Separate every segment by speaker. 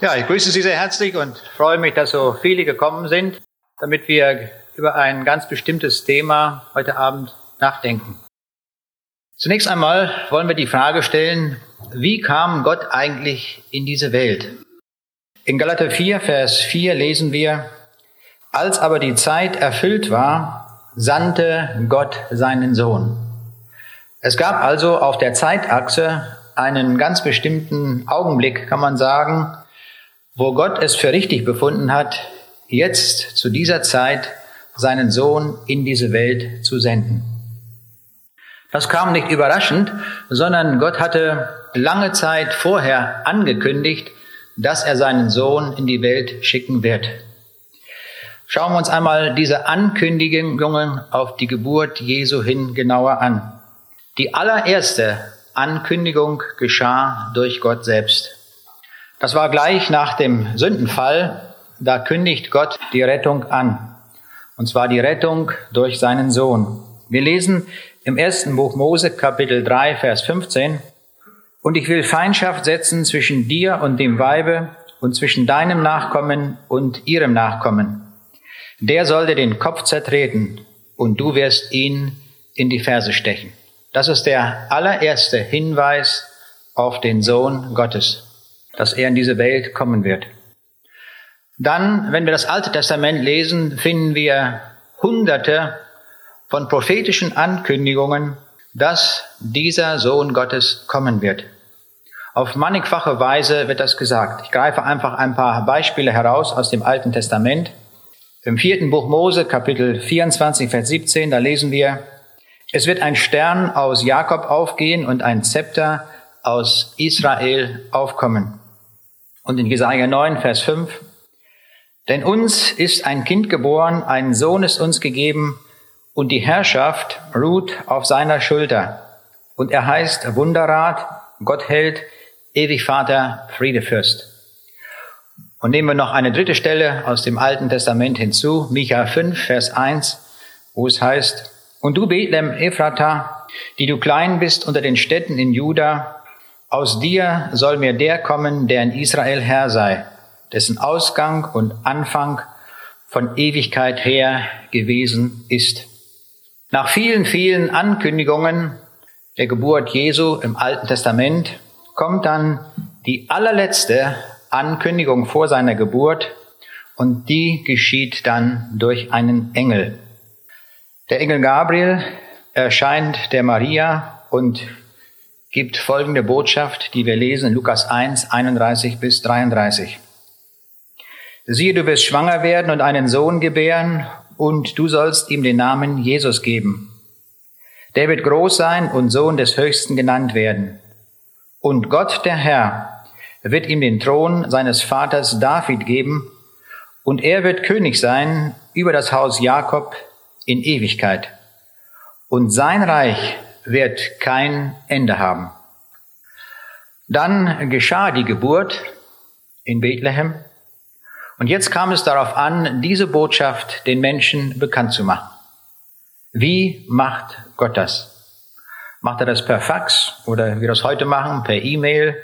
Speaker 1: Ja, ich grüße Sie sehr herzlich und freue mich, dass so viele gekommen sind, damit wir über ein ganz bestimmtes Thema heute Abend nachdenken. Zunächst einmal wollen wir die Frage stellen, wie kam Gott eigentlich in diese Welt? In Galater 4, Vers 4 lesen wir, als aber die Zeit erfüllt war, sandte Gott seinen Sohn. Es gab also auf der Zeitachse einen ganz bestimmten Augenblick, kann man sagen, wo Gott es für richtig befunden hat, jetzt zu dieser Zeit seinen Sohn in diese Welt zu senden. Das kam nicht überraschend, sondern Gott hatte lange Zeit vorher angekündigt, dass er seinen Sohn in die Welt schicken wird. Schauen wir uns einmal diese Ankündigungen auf die Geburt Jesu hin genauer an. Die allererste Ankündigung geschah durch Gott selbst. Das war gleich nach dem Sündenfall. Da kündigt Gott die Rettung an. Und zwar die Rettung durch seinen Sohn. Wir lesen im ersten Buch Mose Kapitel 3, Vers 15. Und ich will Feindschaft setzen zwischen dir und dem Weibe und zwischen deinem Nachkommen und ihrem Nachkommen. Der soll dir den Kopf zertreten und du wirst ihn in die Ferse stechen. Das ist der allererste Hinweis auf den Sohn Gottes, dass er in diese Welt kommen wird. Dann, wenn wir das Alte Testament lesen, finden wir hunderte von prophetischen Ankündigungen, dass dieser Sohn Gottes kommen wird. Auf mannigfache Weise wird das gesagt. Ich greife einfach ein paar Beispiele heraus aus dem Alten Testament. Im vierten Buch Mose, Kapitel 24, Vers 17, da lesen wir, es wird ein Stern aus Jakob aufgehen und ein Zepter aus Israel aufkommen. Und in Jesaja 9, Vers 5, denn uns ist ein Kind geboren, ein Sohn ist uns gegeben, und die Herrschaft ruht auf seiner Schulter. Und er heißt Wunderrat, Gott hält, ewig Vater, Friedefürst. Und nehmen wir noch eine dritte Stelle aus dem Alten Testament hinzu, Micha 5, Vers 1, wo es heißt, und du, Bethlehem Ephrata, die du klein bist unter den Städten in Juda, aus dir soll mir der kommen, der in Israel Herr sei, dessen Ausgang und Anfang von Ewigkeit her gewesen ist. Nach vielen, vielen Ankündigungen der Geburt Jesu im Alten Testament kommt dann die allerletzte Ankündigung vor seiner Geburt und die geschieht dann durch einen Engel. Der Engel Gabriel erscheint der Maria und gibt folgende Botschaft, die wir lesen in Lukas 1, 31 bis 33. Siehe, du wirst schwanger werden und einen Sohn gebären und du sollst ihm den Namen Jesus geben. Der wird groß sein und Sohn des Höchsten genannt werden. Und Gott, der Herr, wird ihm den Thron seines Vaters David geben und er wird König sein über das Haus Jakob in Ewigkeit. Und sein Reich wird kein Ende haben. Dann geschah die Geburt in Bethlehem. Und jetzt kam es darauf an, diese Botschaft den Menschen bekannt zu machen. Wie macht Gott das? Macht er das per Fax oder wie wir das heute machen, per E-Mail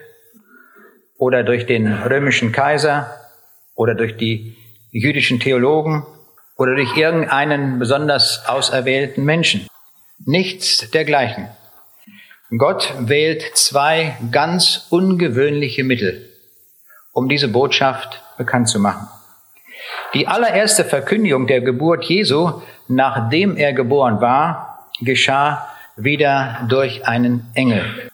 Speaker 1: oder durch den römischen Kaiser oder durch die jüdischen Theologen oder durch irgendeinen besonders auserwählten Menschen. Nichts dergleichen. Gott wählt zwei ganz ungewöhnliche Mittel, um diese Botschaft bekannt zu machen. Die allererste Verkündigung der Geburt Jesu, nachdem er geboren war, geschah wieder durch einen Engel.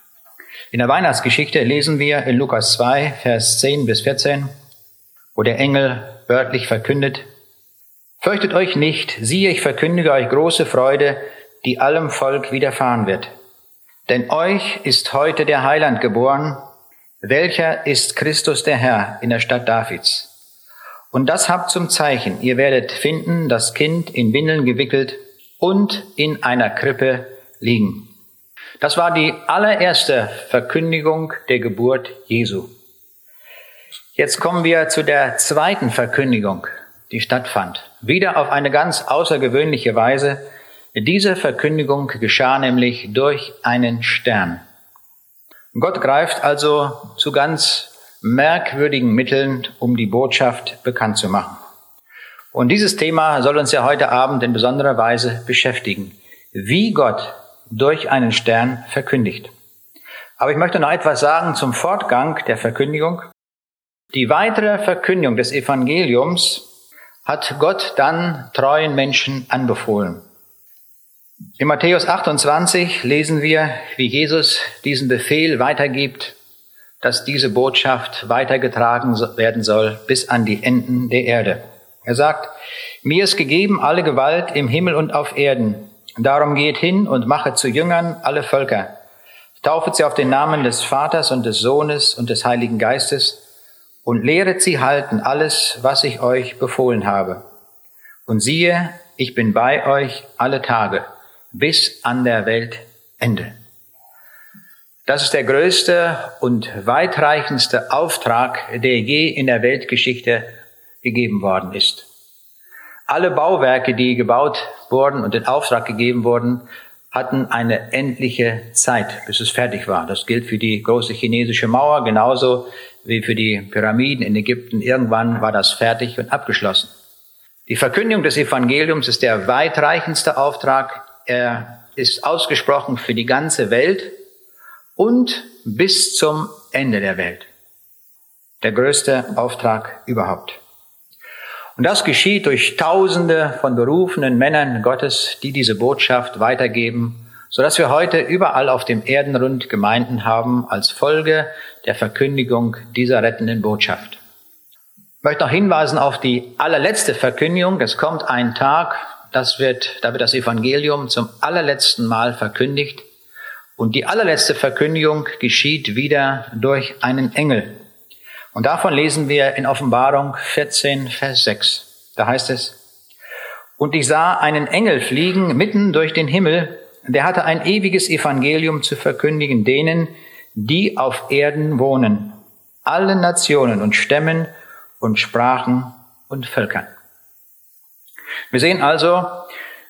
Speaker 1: In der Weihnachtsgeschichte lesen wir in Lukas 2, Vers 10 bis 14, wo der Engel wörtlich verkündet, Fürchtet euch nicht, siehe, ich verkündige euch große Freude, die allem Volk widerfahren wird. Denn euch ist heute der Heiland geboren, welcher ist Christus der Herr in der Stadt Davids. Und das habt zum Zeichen, ihr werdet finden, das Kind in Windeln gewickelt und in einer Krippe liegen. Das war die allererste Verkündigung der Geburt Jesu. Jetzt kommen wir zu der zweiten Verkündigung die stattfand. Wieder auf eine ganz außergewöhnliche Weise. Diese Verkündigung geschah nämlich durch einen Stern. Gott greift also zu ganz merkwürdigen Mitteln, um die Botschaft bekannt zu machen. Und dieses Thema soll uns ja heute Abend in besonderer Weise beschäftigen. Wie Gott durch einen Stern verkündigt. Aber ich möchte noch etwas sagen zum Fortgang der Verkündigung. Die weitere Verkündigung des Evangeliums hat Gott dann treuen Menschen anbefohlen. In Matthäus 28 lesen wir, wie Jesus diesen Befehl weitergibt, dass diese Botschaft weitergetragen werden soll bis an die Enden der Erde. Er sagt, mir ist gegeben alle Gewalt im Himmel und auf Erden. Darum geht hin und mache zu Jüngern alle Völker. Taufet sie auf den Namen des Vaters und des Sohnes und des Heiligen Geistes und lehret sie halten alles, was ich euch befohlen habe. Und siehe, ich bin bei euch alle Tage bis an der Weltende. Das ist der größte und weitreichendste Auftrag, der je in der Weltgeschichte gegeben worden ist. Alle Bauwerke, die gebaut wurden und in Auftrag gegeben wurden, hatten eine endliche Zeit, bis es fertig war. Das gilt für die große chinesische Mauer genauso wie für die Pyramiden in Ägypten. Irgendwann war das fertig und abgeschlossen. Die Verkündigung des Evangeliums ist der weitreichendste Auftrag. Er ist ausgesprochen für die ganze Welt und bis zum Ende der Welt. Der größte Auftrag überhaupt. Und das geschieht durch Tausende von berufenen Männern Gottes, die diese Botschaft weitergeben, so dass wir heute überall auf dem Erdenrund Gemeinden haben als Folge der Verkündigung dieser rettenden Botschaft. Ich möchte noch hinweisen auf die allerletzte Verkündigung. Es kommt ein Tag, das wird, da wird das Evangelium zum allerletzten Mal verkündigt. Und die allerletzte Verkündigung geschieht wieder durch einen Engel. Und davon lesen wir in Offenbarung 14, Vers 6. Da heißt es, und ich sah einen Engel fliegen mitten durch den Himmel, der hatte ein ewiges Evangelium zu verkündigen denen, die auf Erden wohnen, allen Nationen und Stämmen und Sprachen und Völkern. Wir sehen also,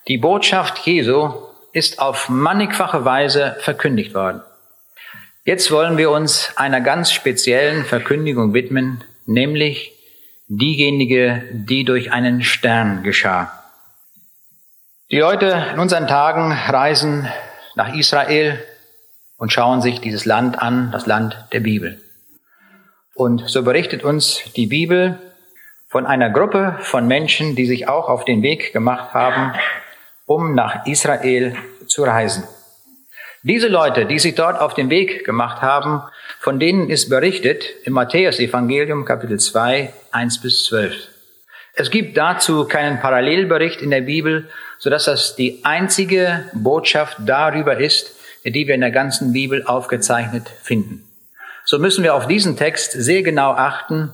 Speaker 1: die Botschaft Jesu ist auf mannigfache Weise verkündigt worden. Jetzt wollen wir uns einer ganz speziellen Verkündigung widmen, nämlich diejenige, die durch einen Stern geschah. Die Leute in unseren Tagen reisen nach Israel und schauen sich dieses Land an, das Land der Bibel. Und so berichtet uns die Bibel von einer Gruppe von Menschen, die sich auch auf den Weg gemacht haben, um nach Israel zu reisen. Diese Leute, die sich dort auf den Weg gemacht haben, von denen ist berichtet im Matthäus-Evangelium Kapitel 2, 1 bis 12. Es gibt dazu keinen Parallelbericht in der Bibel, sodass das die einzige Botschaft darüber ist, die wir in der ganzen Bibel aufgezeichnet finden. So müssen wir auf diesen Text sehr genau achten.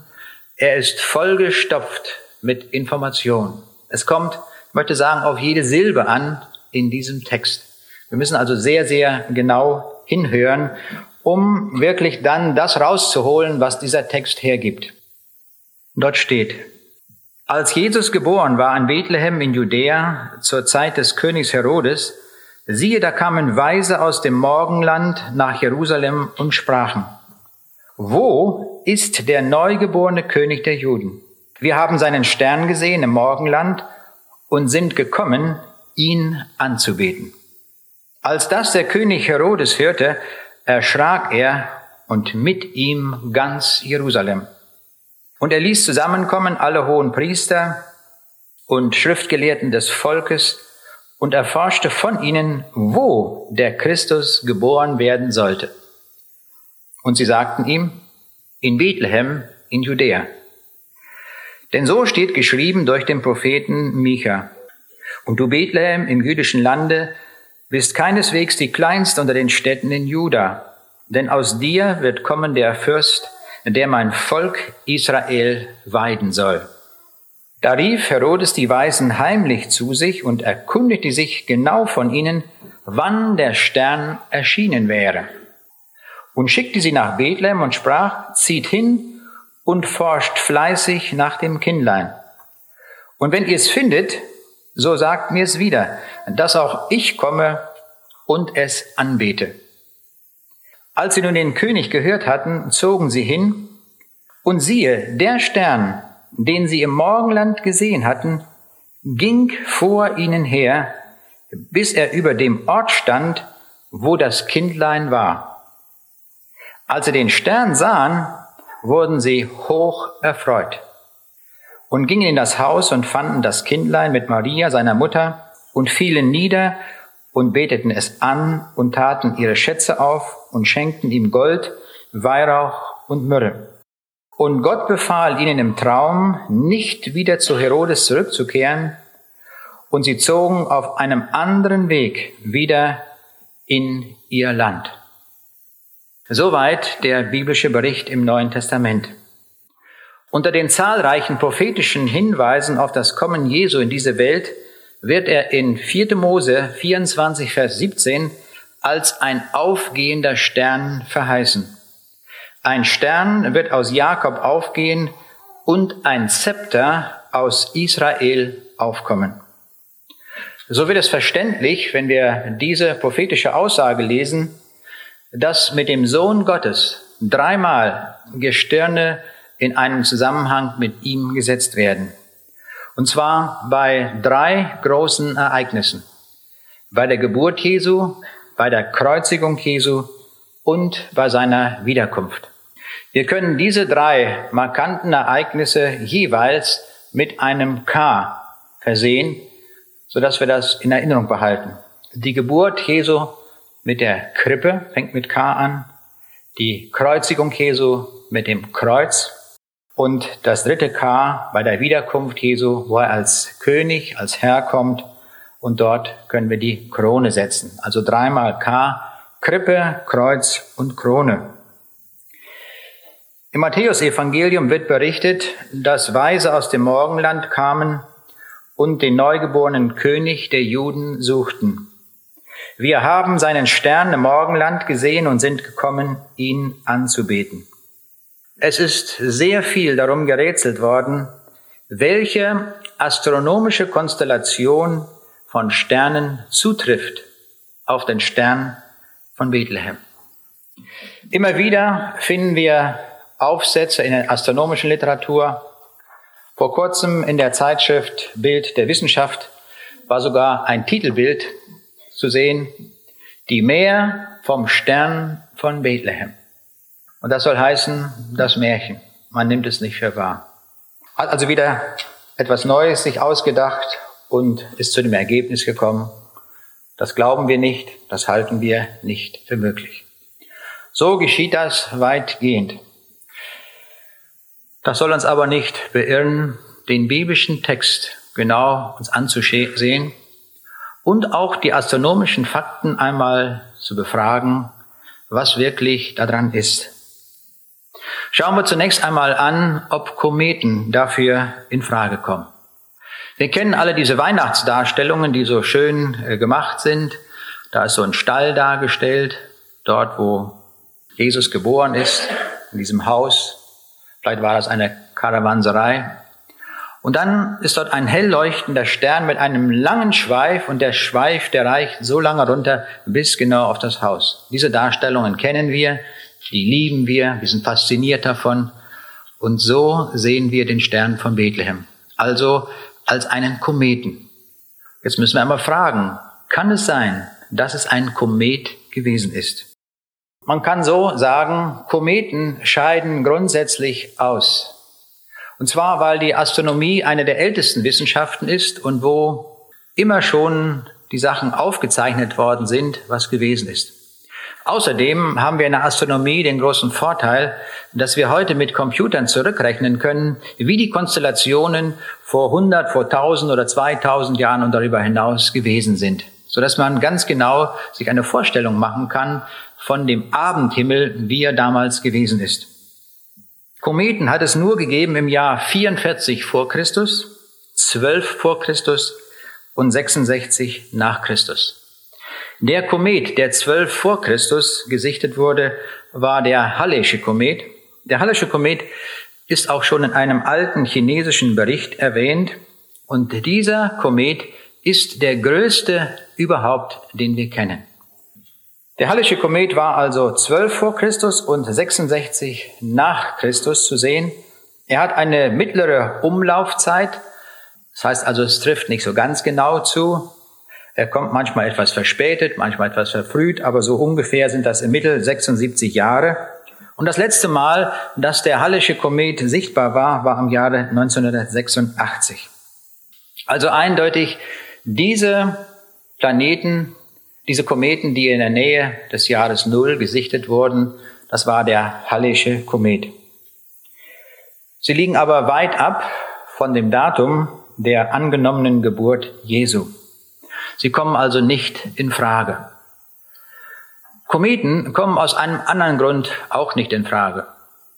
Speaker 1: Er ist vollgestopft mit Information. Es kommt, ich möchte sagen, auf jede Silbe an in diesem Text. Wir müssen also sehr, sehr genau hinhören, um wirklich dann das rauszuholen, was dieser Text hergibt. Dort steht, als Jesus geboren war in Bethlehem in Judäa zur Zeit des Königs Herodes, siehe, da kamen Weise aus dem Morgenland nach Jerusalem und sprachen, wo ist der neugeborene König der Juden? Wir haben seinen Stern gesehen im Morgenland und sind gekommen, ihn anzubeten. Als das der König Herodes hörte, erschrak er und mit ihm ganz Jerusalem. Und er ließ zusammenkommen alle hohen Priester und Schriftgelehrten des Volkes und erforschte von ihnen, wo der Christus geboren werden sollte. Und sie sagten ihm, in Bethlehem in Judäa. Denn so steht geschrieben durch den Propheten Micha. Und du Bethlehem im jüdischen Lande bist keineswegs die kleinste unter den Städten in Juda, denn aus dir wird kommen der Fürst, der mein Volk Israel weiden soll. Da rief Herodes die Weisen heimlich zu sich und erkundigte sich genau von ihnen, wann der Stern erschienen wäre. Und schickte sie nach Bethlehem und sprach, zieht hin und forscht fleißig nach dem Kindlein. Und wenn ihr es findet, so sagt mir es wieder, dass auch ich komme und es anbete. Als sie nun den König gehört hatten, zogen sie hin, Und siehe, der Stern, den sie im Morgenland gesehen hatten, ging vor ihnen her, bis er über dem Ort stand, wo das Kindlein war. Als sie den Stern sahen, wurden sie hoch erfreut und gingen in das Haus und fanden das Kindlein mit Maria, seiner Mutter, und fielen nieder und beteten es an und taten ihre Schätze auf und schenkten ihm Gold, Weihrauch und Myrrhe. Und Gott befahl ihnen im Traum, nicht wieder zu Herodes zurückzukehren, und sie zogen auf einem anderen Weg wieder in ihr Land. Soweit der biblische Bericht im Neuen Testament. Unter den zahlreichen prophetischen Hinweisen auf das Kommen Jesu in diese Welt wird er in 4. Mose 24, Vers 17 als ein aufgehender Stern verheißen. Ein Stern wird aus Jakob aufgehen und ein Zepter aus Israel aufkommen. So wird es verständlich, wenn wir diese prophetische Aussage lesen, dass mit dem Sohn Gottes dreimal Gestirne in einem Zusammenhang mit ihm gesetzt werden. Und zwar bei drei großen Ereignissen. Bei der Geburt Jesu, bei der Kreuzigung Jesu und bei seiner Wiederkunft. Wir können diese drei markanten Ereignisse jeweils mit einem K versehen, sodass wir das in Erinnerung behalten. Die Geburt Jesu mit der Krippe fängt mit K an, die Kreuzigung Jesu mit dem Kreuz und das dritte K bei der Wiederkunft Jesu, wo er als König, als Herr kommt und dort können wir die Krone setzen. Also dreimal K, Krippe, Kreuz und Krone. Im Matthäusevangelium wird berichtet, dass Weise aus dem Morgenland kamen und den neugeborenen König der Juden suchten. Wir haben seinen Stern im Morgenland gesehen und sind gekommen, ihn anzubeten. Es ist sehr viel darum gerätselt worden, welche astronomische Konstellation von Sternen zutrifft auf den Stern von Bethlehem. Immer wieder finden wir Aufsätze in der astronomischen Literatur. Vor kurzem in der Zeitschrift Bild der Wissenschaft war sogar ein Titelbild zu sehen, die Meer vom Stern von Bethlehem. Und das soll heißen, das Märchen. Man nimmt es nicht für wahr. Hat also wieder etwas Neues sich ausgedacht und ist zu dem Ergebnis gekommen, das glauben wir nicht, das halten wir nicht für möglich. So geschieht das weitgehend. Das soll uns aber nicht beirren, den biblischen Text genau uns anzusehen und auch die astronomischen Fakten einmal zu befragen, was wirklich daran ist. Schauen wir zunächst einmal an, ob Kometen dafür in Frage kommen. Wir kennen alle diese Weihnachtsdarstellungen, die so schön äh, gemacht sind. Da ist so ein Stall dargestellt, dort wo Jesus geboren ist, in diesem Haus. Vielleicht war das eine Karawanserei. Und dann ist dort ein hell leuchtender Stern mit einem langen Schweif und der Schweif, der reicht so lange runter bis genau auf das Haus. Diese Darstellungen kennen wir die lieben wir, wir sind fasziniert davon. Und so sehen wir den Stern von Bethlehem. Also als einen Kometen. Jetzt müssen wir einmal fragen, kann es sein, dass es ein Komet gewesen ist? Man kann so sagen, Kometen scheiden grundsätzlich aus. Und zwar, weil die Astronomie eine der ältesten Wissenschaften ist und wo immer schon die Sachen aufgezeichnet worden sind, was gewesen ist. Außerdem haben wir in der Astronomie den großen Vorteil, dass wir heute mit Computern zurückrechnen können, wie die Konstellationen vor 100, vor 1000 oder 2000 Jahren und darüber hinaus gewesen sind, so dass man ganz genau sich eine Vorstellung machen kann von dem Abendhimmel, wie er damals gewesen ist. Kometen hat es nur gegeben im Jahr 44 vor Christus, 12 vor Christus und 66 nach Christus. Der Komet, der zwölf vor Christus gesichtet wurde, war der Hallesche Komet. Der Hallesche Komet ist auch schon in einem alten chinesischen Bericht erwähnt. Und dieser Komet ist der größte überhaupt, den wir kennen. Der Hallische Komet war also 12 vor Christus und 66 nach Christus zu sehen. Er hat eine mittlere Umlaufzeit. Das heißt also, es trifft nicht so ganz genau zu. Er kommt manchmal etwas verspätet, manchmal etwas verfrüht, aber so ungefähr sind das im Mittel 76 Jahre. Und das letzte Mal, dass der Hallische Komet sichtbar war, war im Jahre 1986. Also eindeutig, diese Planeten, diese Kometen, die in der Nähe des Jahres Null gesichtet wurden, das war der Hallische Komet. Sie liegen aber weit ab von dem Datum der angenommenen Geburt Jesu. Sie kommen also nicht in Frage. Kometen kommen aus einem anderen Grund auch nicht in Frage.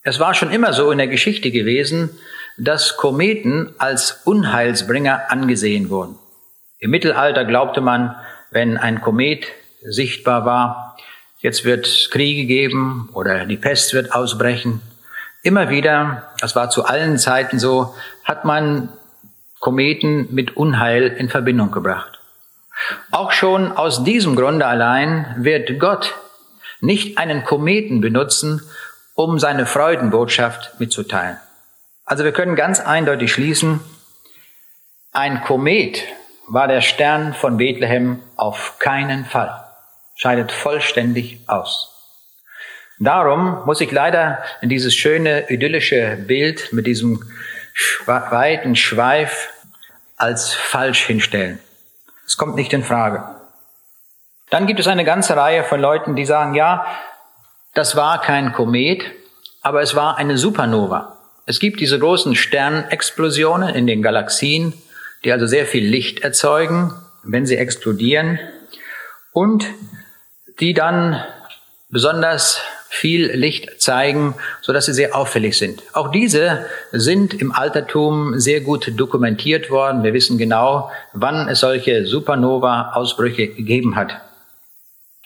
Speaker 1: Es war schon immer so in der Geschichte gewesen, dass Kometen als Unheilsbringer angesehen wurden. Im Mittelalter glaubte man, wenn ein Komet sichtbar war, jetzt wird Kriege geben oder die Pest wird ausbrechen. Immer wieder, das war zu allen Zeiten so, hat man Kometen mit Unheil in Verbindung gebracht. Auch schon aus diesem Grunde allein wird Gott nicht einen Kometen benutzen, um seine Freudenbotschaft mitzuteilen. Also wir können ganz eindeutig schließen, ein Komet war der Stern von Bethlehem auf keinen Fall, scheidet vollständig aus. Darum muss ich leider in dieses schöne idyllische Bild mit diesem weiten Schweif als falsch hinstellen. Es kommt nicht in Frage. Dann gibt es eine ganze Reihe von Leuten, die sagen, ja, das war kein Komet, aber es war eine Supernova. Es gibt diese großen Sternexplosionen in den Galaxien, die also sehr viel Licht erzeugen, wenn sie explodieren und die dann besonders viel Licht zeigen, so dass sie sehr auffällig sind. Auch diese sind im Altertum sehr gut dokumentiert worden. Wir wissen genau, wann es solche Supernova-Ausbrüche gegeben hat.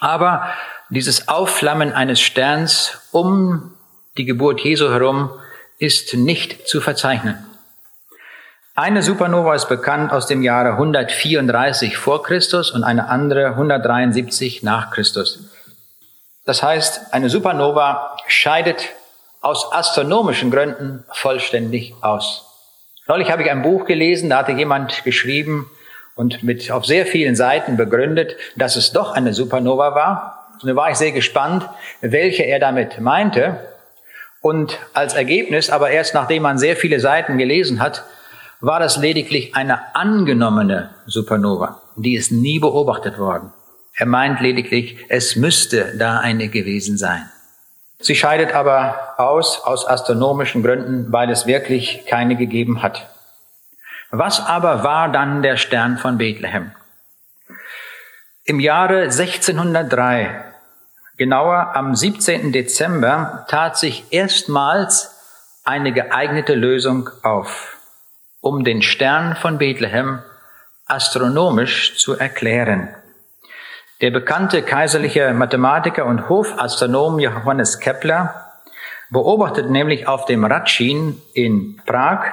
Speaker 1: Aber dieses Aufflammen eines Sterns um die Geburt Jesu herum ist nicht zu verzeichnen. Eine Supernova ist bekannt aus dem Jahre 134 vor Christus und eine andere 173 nach Christus. Das heißt, eine Supernova scheidet aus astronomischen Gründen vollständig aus. Neulich habe ich ein Buch gelesen, da hatte jemand geschrieben und mit auf sehr vielen Seiten begründet, dass es doch eine Supernova war. Und da war ich sehr gespannt, welche er damit meinte. Und als Ergebnis, aber erst nachdem man sehr viele Seiten gelesen hat, war das lediglich eine angenommene Supernova. Die ist nie beobachtet worden. Er meint lediglich, es müsste da eine gewesen sein. Sie scheidet aber aus, aus astronomischen Gründen, weil es wirklich keine gegeben hat. Was aber war dann der Stern von Bethlehem? Im Jahre 1603, genauer am 17. Dezember, tat sich erstmals eine geeignete Lösung auf, um den Stern von Bethlehem astronomisch zu erklären. Der bekannte kaiserliche Mathematiker und Hofastronom Johannes Kepler beobachtet nämlich auf dem Ratschin in Prag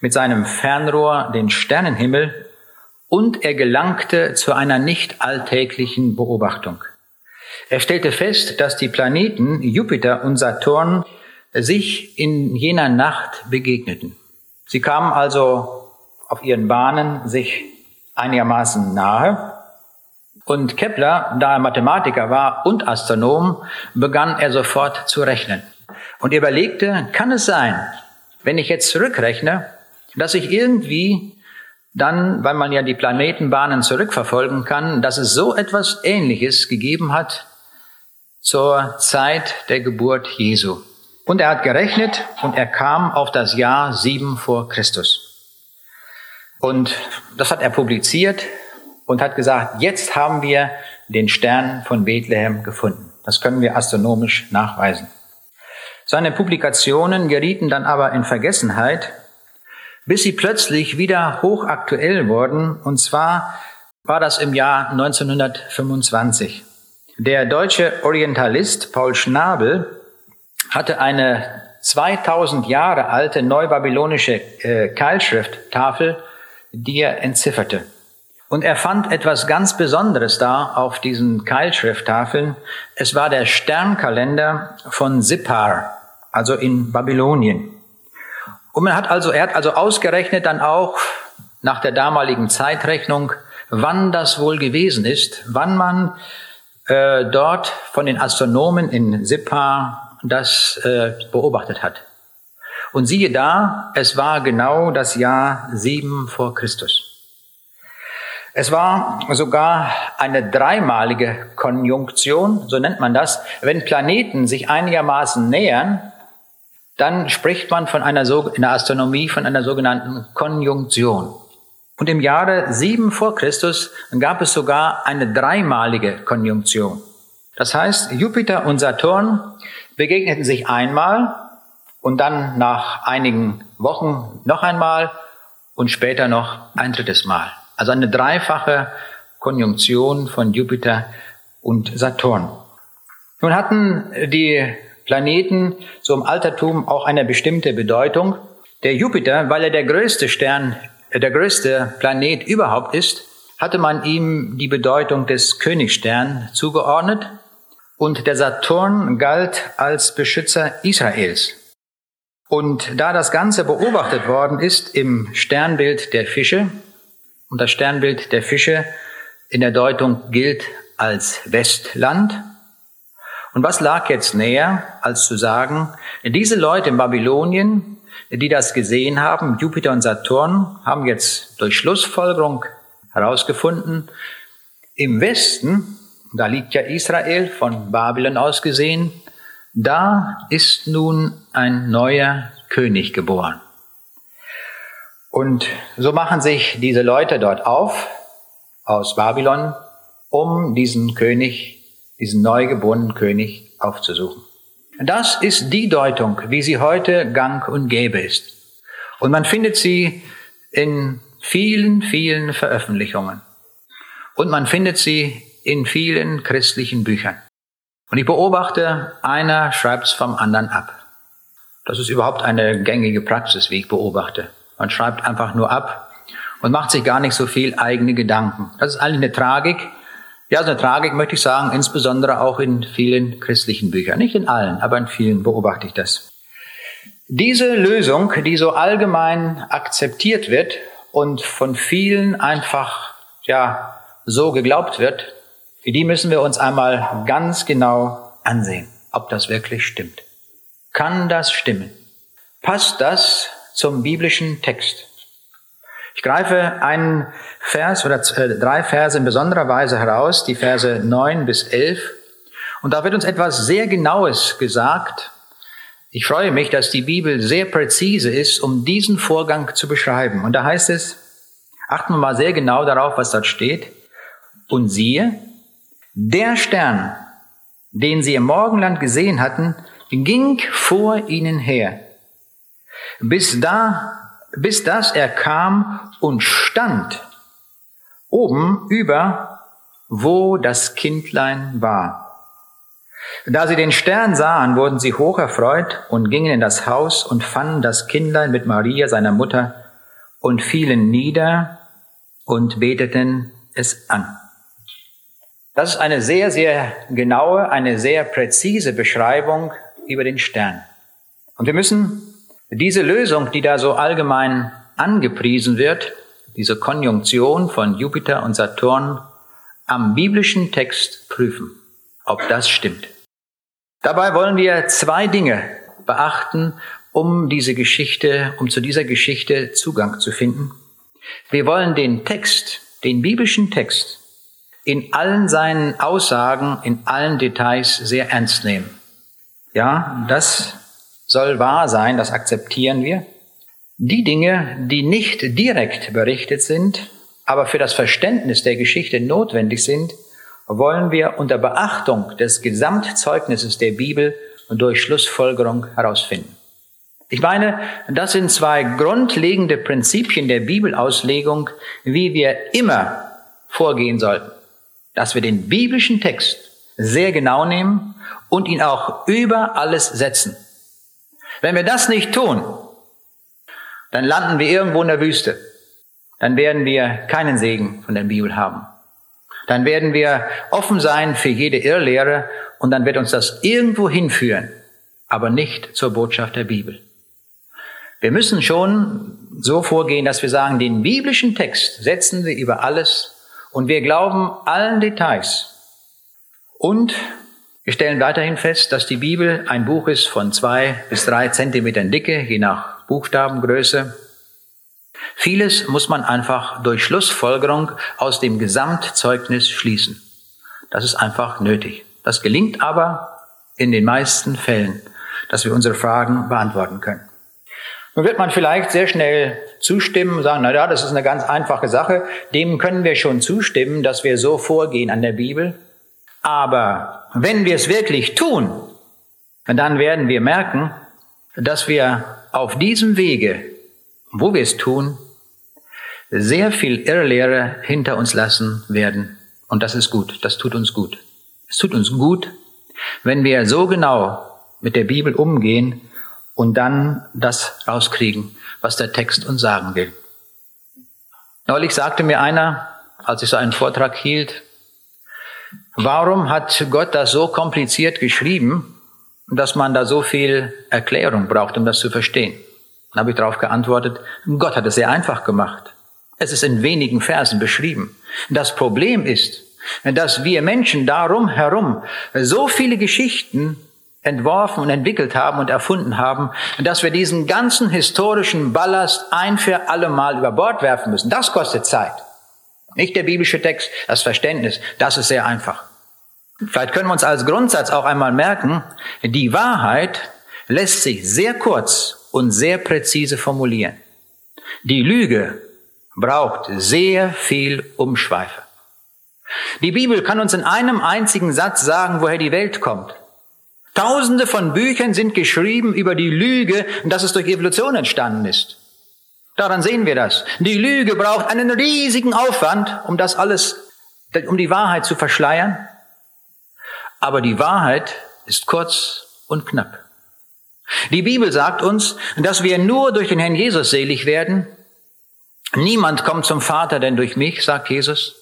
Speaker 1: mit seinem Fernrohr den Sternenhimmel und er gelangte zu einer nicht alltäglichen Beobachtung. Er stellte fest, dass die Planeten Jupiter und Saturn sich in jener Nacht begegneten. Sie kamen also auf ihren Bahnen sich einigermaßen nahe und Kepler, da er Mathematiker war und Astronom, begann er sofort zu rechnen. Und er überlegte, kann es sein, wenn ich jetzt zurückrechne, dass ich irgendwie dann, weil man ja die Planetenbahnen zurückverfolgen kann, dass es so etwas Ähnliches gegeben hat zur Zeit der Geburt Jesu. Und er hat gerechnet und er kam auf das Jahr sieben vor Christus. Und das hat er publiziert und hat gesagt, jetzt haben wir den Stern von Bethlehem gefunden. Das können wir astronomisch nachweisen. Seine Publikationen gerieten dann aber in Vergessenheit, bis sie plötzlich wieder hochaktuell wurden, und zwar war das im Jahr 1925. Der deutsche Orientalist Paul Schnabel hatte eine 2000 Jahre alte neubabylonische äh, Keilschrifttafel, die er entzifferte. Und er fand etwas ganz Besonderes da auf diesen Keilschrifttafeln. Es war der Sternkalender von Sippar, also in Babylonien. Und man hat also, er hat also ausgerechnet dann auch nach der damaligen Zeitrechnung, wann das wohl gewesen ist, wann man äh, dort von den Astronomen in Sippar das äh, beobachtet hat. Und siehe da, es war genau das Jahr sieben vor Christus. Es war sogar eine dreimalige Konjunktion, so nennt man das. Wenn Planeten sich einigermaßen nähern, dann spricht man von einer, in der Astronomie von einer sogenannten Konjunktion. Und im Jahre 7 vor Christus gab es sogar eine dreimalige Konjunktion. Das heißt, Jupiter und Saturn begegneten sich einmal und dann nach einigen Wochen noch einmal und später noch ein drittes Mal. Also eine dreifache Konjunktion von Jupiter und Saturn. Nun hatten die Planeten so im Altertum auch eine bestimmte Bedeutung. Der Jupiter, weil er der größte Stern der größte Planet überhaupt ist, hatte man ihm die Bedeutung des Königstern zugeordnet und der Saturn galt als Beschützer Israels. Und da das Ganze beobachtet worden ist im Sternbild der Fische, und das Sternbild der Fische in der Deutung gilt als Westland, und was lag jetzt näher, als zu sagen, diese Leute in Babylonien, die das gesehen haben, Jupiter und Saturn, haben jetzt durch Schlussfolgerung herausgefunden, im Westen, da liegt ja Israel von Babylon aus gesehen, da ist nun ein neuer König geboren. Und so machen sich diese Leute dort auf, aus Babylon, um diesen König, diesen neugeborenen König aufzusuchen. Das ist die Deutung, wie sie heute gang und gäbe ist. Und man findet sie in vielen, vielen Veröffentlichungen. Und man findet sie in vielen christlichen Büchern. Und ich beobachte, einer schreibt es vom anderen ab. Das ist überhaupt eine gängige Praxis, wie ich beobachte. Man schreibt einfach nur ab und macht sich gar nicht so viel eigene Gedanken. Das ist eigentlich eine Tragik, ja, so eine Tragik möchte ich sagen, insbesondere auch in vielen christlichen Büchern. Nicht in allen, aber in vielen beobachte ich das. Diese Lösung, die so allgemein akzeptiert wird und von vielen einfach, ja, so geglaubt wird, für die müssen wir uns einmal ganz genau ansehen, ob das wirklich stimmt. Kann das stimmen? Passt das zum biblischen Text? Ich greife einen Vers oder äh, drei Verse in besonderer Weise heraus, die Verse 9 bis 11. Und da wird uns etwas sehr Genaues gesagt. Ich freue mich, dass die Bibel sehr präzise ist, um diesen Vorgang zu beschreiben. Und da heißt es, achten wir mal sehr genau darauf, was dort steht. Und siehe, der Stern, den sie im Morgenland gesehen hatten, ging vor ihnen her, bis da bis dass er kam und stand oben über, wo das Kindlein war. Da sie den Stern sahen, wurden sie hoch erfreut und gingen in das Haus und fanden das Kindlein mit Maria, seiner Mutter, und fielen nieder und beteten es an. Das ist eine sehr, sehr genaue, eine sehr präzise Beschreibung über den Stern. Und wir müssen diese Lösung, die da so allgemein angepriesen wird, diese Konjunktion von Jupiter und Saturn, am biblischen Text prüfen, ob das stimmt. Dabei wollen wir zwei Dinge beachten, um diese Geschichte, um zu dieser Geschichte Zugang zu finden. Wir wollen den Text, den biblischen Text, in allen seinen Aussagen, in allen Details sehr ernst nehmen. Ja, das soll wahr sein, das akzeptieren wir. Die Dinge, die nicht direkt berichtet sind, aber für das Verständnis der Geschichte notwendig sind, wollen wir unter Beachtung des Gesamtzeugnisses der Bibel und durch Schlussfolgerung herausfinden. Ich meine, das sind zwei grundlegende Prinzipien der Bibelauslegung, wie wir immer vorgehen sollten. Dass wir den biblischen Text sehr genau nehmen und ihn auch über alles setzen. Wenn wir das nicht tun, dann landen wir irgendwo in der Wüste. dann werden wir keinen Segen von der Bibel haben. Dann werden wir offen sein für jede Irrlehre und dann wird uns das irgendwo hinführen, aber nicht zur Botschaft der Bibel. Wir müssen schon so vorgehen, dass wir sagen, den biblischen Text setzen wir über alles und wir glauben allen Details. Und wir stellen weiterhin fest, dass die Bibel ein Buch ist von zwei bis drei Zentimetern Dicke, je nach Buchstabengröße. Vieles muss man einfach durch Schlussfolgerung aus dem Gesamtzeugnis schließen. Das ist einfach nötig. Das gelingt aber in den meisten Fällen, dass wir unsere Fragen beantworten können. Nun wird man vielleicht sehr schnell zustimmen und sagen, na ja, das ist eine ganz einfache Sache. Dem können wir schon zustimmen, dass wir so vorgehen an der Bibel. Aber wenn wir es wirklich tun, dann werden wir merken, dass wir auf diesem Wege, wo wir es tun, sehr viel Irrlehre hinter uns lassen werden. Und das ist gut. Das tut uns gut. Es tut uns gut, wenn wir so genau mit der Bibel umgehen, und dann das rauskriegen, was der Text uns sagen will. Neulich sagte mir einer, als ich so einen Vortrag hielt, warum hat Gott das so kompliziert geschrieben, dass man da so viel Erklärung braucht, um das zu verstehen? Dann habe ich darauf geantwortet, Gott hat es sehr einfach gemacht. Es ist in wenigen Versen beschrieben. Das Problem ist, dass wir Menschen darum herum so viele Geschichten entworfen und entwickelt haben und erfunden haben, dass wir diesen ganzen historischen Ballast ein für alle Mal über Bord werfen müssen. Das kostet Zeit. Nicht der biblische Text, das Verständnis, das ist sehr einfach. Vielleicht können wir uns als Grundsatz auch einmal merken, die Wahrheit lässt sich sehr kurz und sehr präzise formulieren. Die Lüge braucht sehr viel Umschweife. Die Bibel kann uns in einem einzigen Satz sagen, woher die Welt kommt. Tausende von Büchern sind geschrieben über die Lüge, dass es durch Evolution entstanden ist. Daran sehen wir das. Die Lüge braucht einen riesigen Aufwand, um das alles, um die Wahrheit zu verschleiern. Aber die Wahrheit ist kurz und knapp. Die Bibel sagt uns, dass wir nur durch den Herrn Jesus selig werden. Niemand kommt zum Vater denn durch mich, sagt Jesus.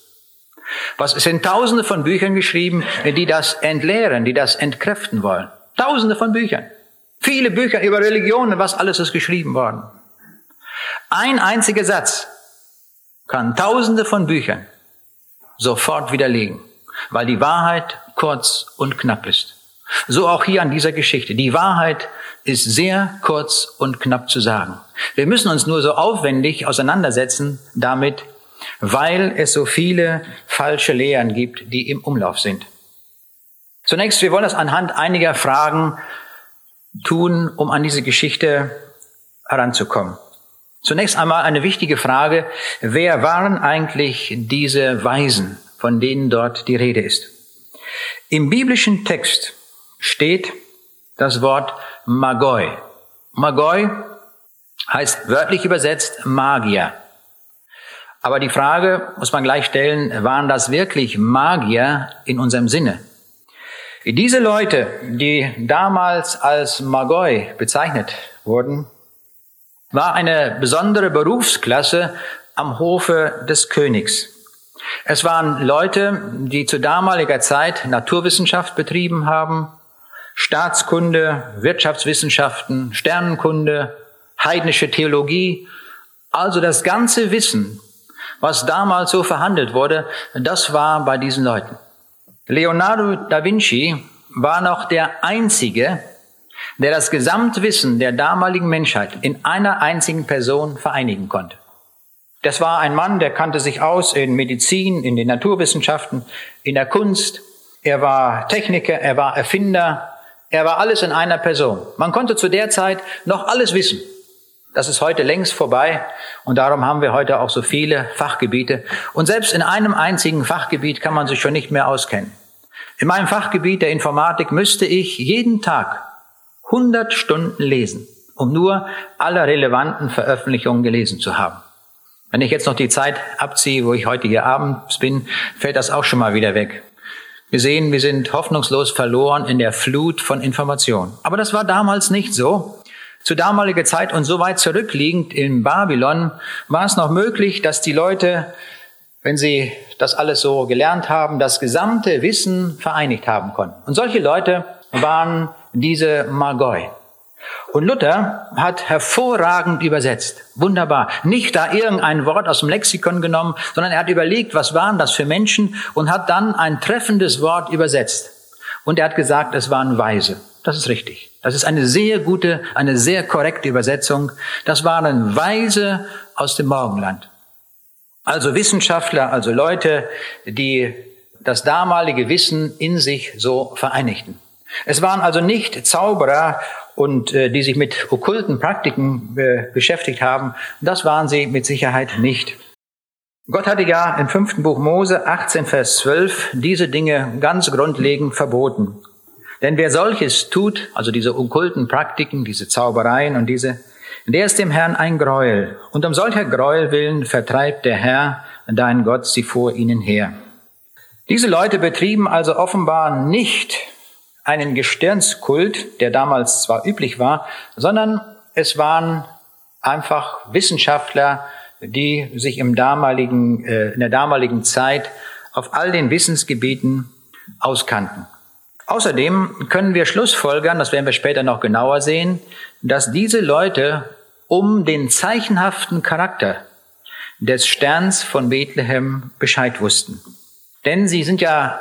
Speaker 1: Was sind tausende von Büchern geschrieben, die das entleeren, die das entkräften wollen. Tausende von Büchern. Viele Bücher über Religionen, was alles ist geschrieben worden. Ein einziger Satz kann tausende von Büchern sofort widerlegen, weil die Wahrheit kurz und knapp ist. So auch hier an dieser Geschichte. Die Wahrheit ist sehr kurz und knapp zu sagen. Wir müssen uns nur so aufwendig auseinandersetzen damit, weil es so viele falsche Lehren gibt, die im Umlauf sind. Zunächst, wir wollen das anhand einiger Fragen tun, um an diese Geschichte heranzukommen. Zunächst einmal eine wichtige Frage, wer waren eigentlich diese Weisen, von denen dort die Rede ist? Im biblischen Text steht das Wort Magoi. Magoi heißt wörtlich übersetzt Magier. Aber die Frage muss man gleich stellen, waren das wirklich Magier in unserem Sinne? Diese Leute, die damals als Magoi bezeichnet wurden, war eine besondere Berufsklasse am Hofe des Königs. Es waren Leute, die zu damaliger Zeit Naturwissenschaft betrieben haben, Staatskunde, Wirtschaftswissenschaften, Sternenkunde, heidnische Theologie, also das ganze Wissen was damals so verhandelt wurde, das war bei diesen Leuten. Leonardo da Vinci war noch der Einzige, der das Gesamtwissen der damaligen Menschheit in einer einzigen Person vereinigen konnte. Das war ein Mann, der kannte sich aus in Medizin, in den Naturwissenschaften, in der Kunst. Er war Techniker, er war Erfinder, er war alles in einer Person. Man konnte zu der Zeit noch alles wissen. Das ist heute längst vorbei und darum haben wir heute auch so viele Fachgebiete. Und selbst in einem einzigen Fachgebiet kann man sich schon nicht mehr auskennen. In meinem Fachgebiet der Informatik müsste ich jeden Tag 100 Stunden lesen, um nur alle relevanten Veröffentlichungen gelesen zu haben. Wenn ich jetzt noch die Zeit abziehe, wo ich heute hier abends bin, fällt das auch schon mal wieder weg. Wir sehen, wir sind hoffnungslos verloren in der Flut von Informationen. Aber das war damals nicht so. Zu damaliger Zeit und so weit zurückliegend in Babylon war es noch möglich, dass die Leute, wenn sie das alles so gelernt haben, das gesamte Wissen vereinigt haben konnten. Und solche Leute waren diese Magoi. Und Luther hat hervorragend übersetzt. Wunderbar. Nicht da irgendein Wort aus dem Lexikon genommen, sondern er hat überlegt, was waren das für Menschen und hat dann ein treffendes Wort übersetzt. Und er hat gesagt, es waren Weise. Das ist richtig. Das ist eine sehr gute, eine sehr korrekte Übersetzung. Das waren Weise aus dem Morgenland. Also Wissenschaftler, also Leute, die das damalige Wissen in sich so vereinigten. Es waren also nicht Zauberer und äh, die sich mit okkulten Praktiken äh, beschäftigt haben. Das waren sie mit Sicherheit nicht. Gott hatte ja im fünften Buch Mose 18, Vers 12 diese Dinge ganz grundlegend verboten. Denn wer solches tut, also diese okkulten Praktiken, diese Zaubereien und diese, der ist dem Herrn ein Gräuel. Und um solcher Gräuel willen vertreibt der Herr, dein Gott, sie vor ihnen her. Diese Leute betrieben also offenbar nicht einen Gestirnskult, der damals zwar üblich war, sondern es waren einfach Wissenschaftler, die sich im damaligen, äh, in der damaligen Zeit auf all den Wissensgebieten auskannten. Außerdem können wir Schlussfolgern, das werden wir später noch genauer sehen, dass diese Leute um den zeichenhaften Charakter des Sterns von Bethlehem Bescheid wussten. Denn sie sind ja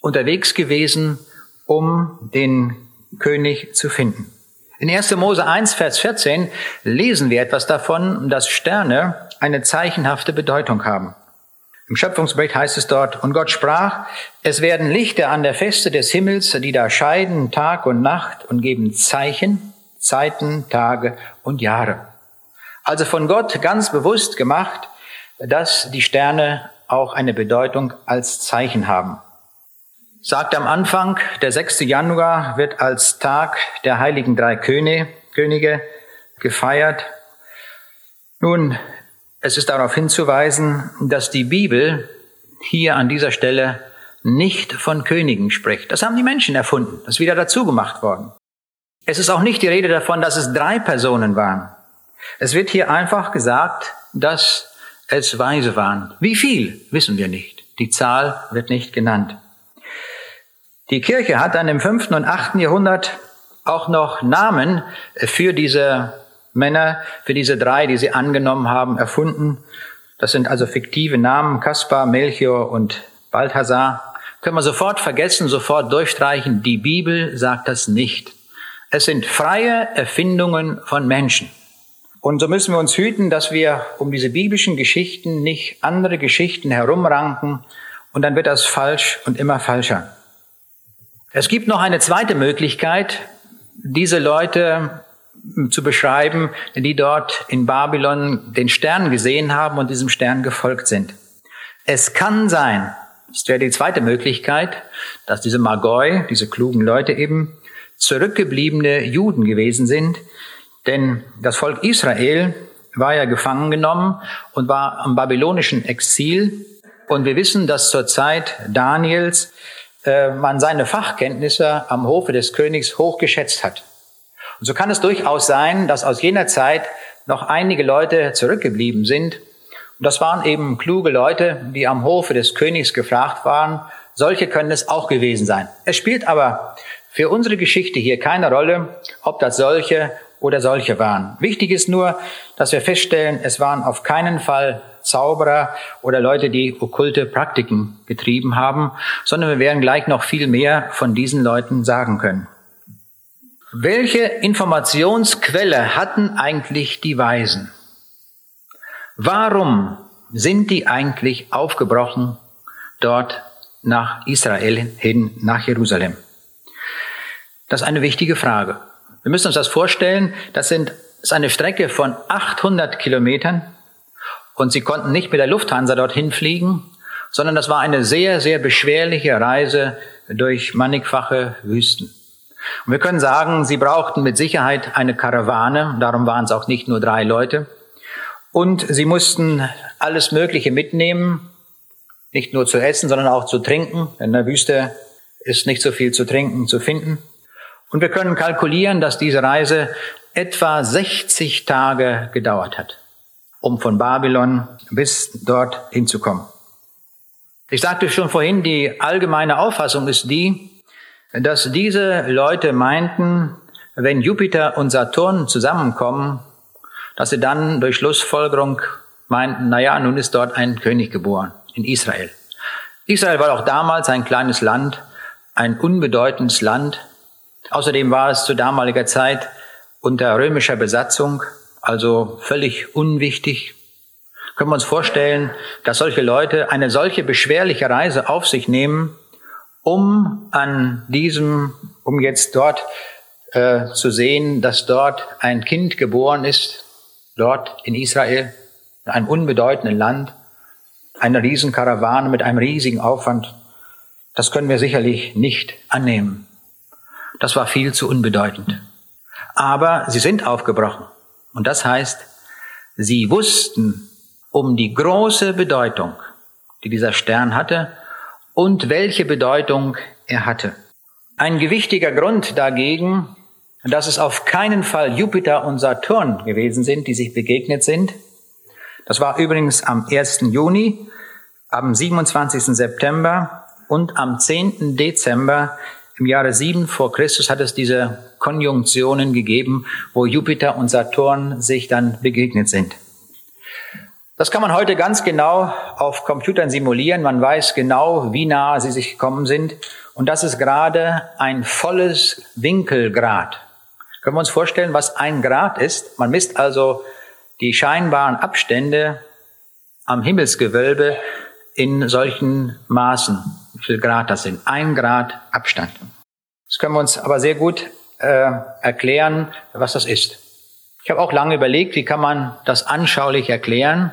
Speaker 1: unterwegs gewesen, um den König zu finden. In 1. Mose 1, Vers 14 lesen wir etwas davon, dass Sterne eine zeichenhafte Bedeutung haben. Im Schöpfungsbericht heißt es dort, und Gott sprach, es werden Lichter an der Feste des Himmels, die da scheiden Tag und Nacht und geben Zeichen, Zeiten, Tage und Jahre. Also von Gott ganz bewusst gemacht, dass die Sterne auch eine Bedeutung als Zeichen haben sagt am Anfang, der 6. Januar wird als Tag der heiligen drei Könige gefeiert. Nun, es ist darauf hinzuweisen, dass die Bibel hier an dieser Stelle nicht von Königen spricht. Das haben die Menschen erfunden. Das ist wieder dazu gemacht worden. Es ist auch nicht die Rede davon, dass es drei Personen waren. Es wird hier einfach gesagt, dass es Weise waren. Wie viel, wissen wir nicht. Die Zahl wird nicht genannt. Die Kirche hat dann im fünften und achten Jahrhundert auch noch Namen für diese Männer, für diese drei, die sie angenommen haben, erfunden. Das sind also fiktive Namen, Kaspar, Melchior und Balthasar. Können wir sofort vergessen, sofort durchstreichen. Die Bibel sagt das nicht. Es sind freie Erfindungen von Menschen. Und so müssen wir uns hüten, dass wir um diese biblischen Geschichten nicht andere Geschichten herumranken und dann wird das falsch und immer falscher. Es gibt noch eine zweite Möglichkeit, diese Leute zu beschreiben, die dort in Babylon den Stern gesehen haben und diesem Stern gefolgt sind. Es kann sein, das wäre die zweite Möglichkeit, dass diese Magoi, diese klugen Leute eben, zurückgebliebene Juden gewesen sind, denn das Volk Israel war ja gefangen genommen und war am babylonischen Exil. Und wir wissen, dass zur Zeit Daniels äh, man seine Fachkenntnisse am Hofe des Königs hochgeschätzt hat. Und so kann es durchaus sein, dass aus jener Zeit noch einige Leute zurückgeblieben sind. Und das waren eben kluge Leute, die am Hofe des Königs gefragt waren. Solche können es auch gewesen sein. Es spielt aber für unsere Geschichte hier keine Rolle, ob das solche oder solche waren. Wichtig ist nur, dass wir feststellen, es waren auf keinen Fall Zauberer oder Leute, die okkulte Praktiken getrieben haben, sondern wir werden gleich noch viel mehr von diesen Leuten sagen können. Welche Informationsquelle hatten eigentlich die Weisen? Warum sind die eigentlich aufgebrochen dort nach Israel hin, nach Jerusalem? Das ist eine wichtige Frage. Wir müssen uns das vorstellen, das sind, das ist eine Strecke von 800 Kilometern und sie konnten nicht mit der Lufthansa dorthin fliegen, sondern das war eine sehr, sehr beschwerliche Reise durch mannigfache Wüsten. Und wir können sagen, sie brauchten mit Sicherheit eine Karawane, darum waren es auch nicht nur drei Leute. Und sie mussten alles Mögliche mitnehmen, nicht nur zu essen, sondern auch zu trinken. In der Wüste ist nicht so viel zu trinken, zu finden. Und wir können kalkulieren, dass diese Reise etwa 60 Tage gedauert hat, um von Babylon bis dort hinzukommen. Ich sagte schon vorhin, die allgemeine Auffassung ist die, dass diese Leute meinten, wenn Jupiter und Saturn zusammenkommen, dass sie dann durch Schlussfolgerung meinten, na ja, nun ist dort ein König geboren in Israel. Israel war auch damals ein kleines Land, ein unbedeutendes Land. Außerdem war es zu damaliger Zeit unter römischer Besatzung, also völlig unwichtig. Können wir uns vorstellen, dass solche Leute eine solche beschwerliche Reise auf sich nehmen, um an diesem, um jetzt dort äh, zu sehen, dass dort ein Kind geboren ist, dort in Israel, in einem unbedeutenden Land, eine Riesenkarawane mit einem riesigen Aufwand. Das können wir sicherlich nicht annehmen. Das war viel zu unbedeutend. Aber sie sind aufgebrochen. Und das heißt, sie wussten um die große Bedeutung, die dieser Stern hatte und welche Bedeutung er hatte. Ein gewichtiger Grund dagegen, dass es auf keinen Fall Jupiter und Saturn gewesen sind, die sich begegnet sind. Das war übrigens am 1. Juni, am 27. September und am 10. Dezember im Jahre 7 vor Christus hat es diese Konjunktionen gegeben, wo Jupiter und Saturn sich dann begegnet sind. Das kann man heute ganz genau auf Computern simulieren. Man weiß genau, wie nah sie sich gekommen sind. Und das ist gerade ein volles Winkelgrad. Können wir uns vorstellen, was ein Grad ist? Man misst also die scheinbaren Abstände am Himmelsgewölbe in solchen Maßen wie viel Grad das sind. Ein Grad Abstand. Das können wir uns aber sehr gut äh, erklären, was das ist. Ich habe auch lange überlegt, wie kann man das anschaulich erklären.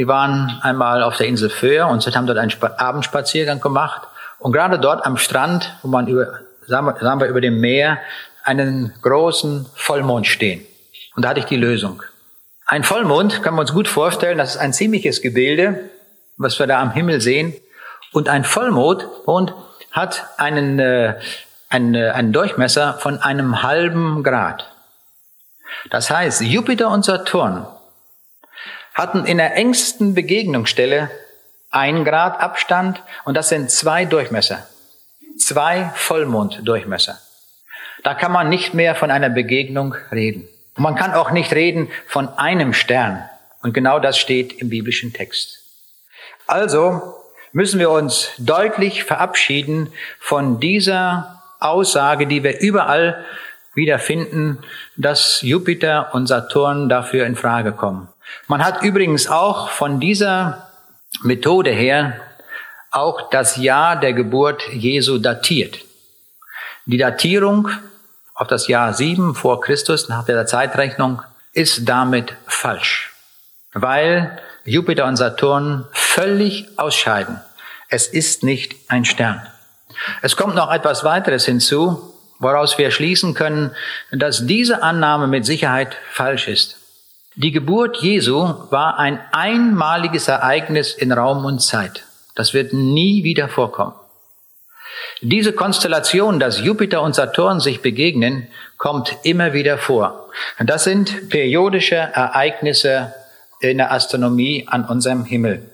Speaker 1: Wir waren einmal auf der Insel Föhr und haben dort einen Abendspaziergang gemacht. Und gerade dort am Strand, wo man über, sagen wir über dem Meer, einen großen Vollmond stehen. Und da hatte ich die Lösung. Ein Vollmond kann man uns gut vorstellen, das ist ein ziemliches Gebilde, was wir da am Himmel sehen. Und ein Vollmond hat einen, äh, einen, äh, einen Durchmesser von einem halben Grad. Das heißt, Jupiter und Saturn hatten in der engsten Begegnungsstelle ein Grad Abstand und das sind zwei Durchmesser. Zwei Vollmonddurchmesser. Da kann man nicht mehr von einer Begegnung reden. Und man kann auch nicht reden von einem Stern. Und genau das steht im biblischen Text. Also müssen wir uns deutlich verabschieden von dieser Aussage, die wir überall wiederfinden, dass Jupiter und Saturn dafür in Frage kommen. Man hat übrigens auch von dieser Methode her auch das Jahr der Geburt Jesu datiert. Die Datierung auf das Jahr 7 vor Christus nach der Zeitrechnung ist damit falsch, weil Jupiter und Saturn völlig ausscheiden. Es ist nicht ein Stern. Es kommt noch etwas weiteres hinzu, woraus wir schließen können, dass diese Annahme mit Sicherheit falsch ist. Die Geburt Jesu war ein einmaliges Ereignis in Raum und Zeit. Das wird nie wieder vorkommen. Diese Konstellation, dass Jupiter und Saturn sich begegnen, kommt immer wieder vor. Das sind periodische Ereignisse in der Astronomie an unserem Himmel.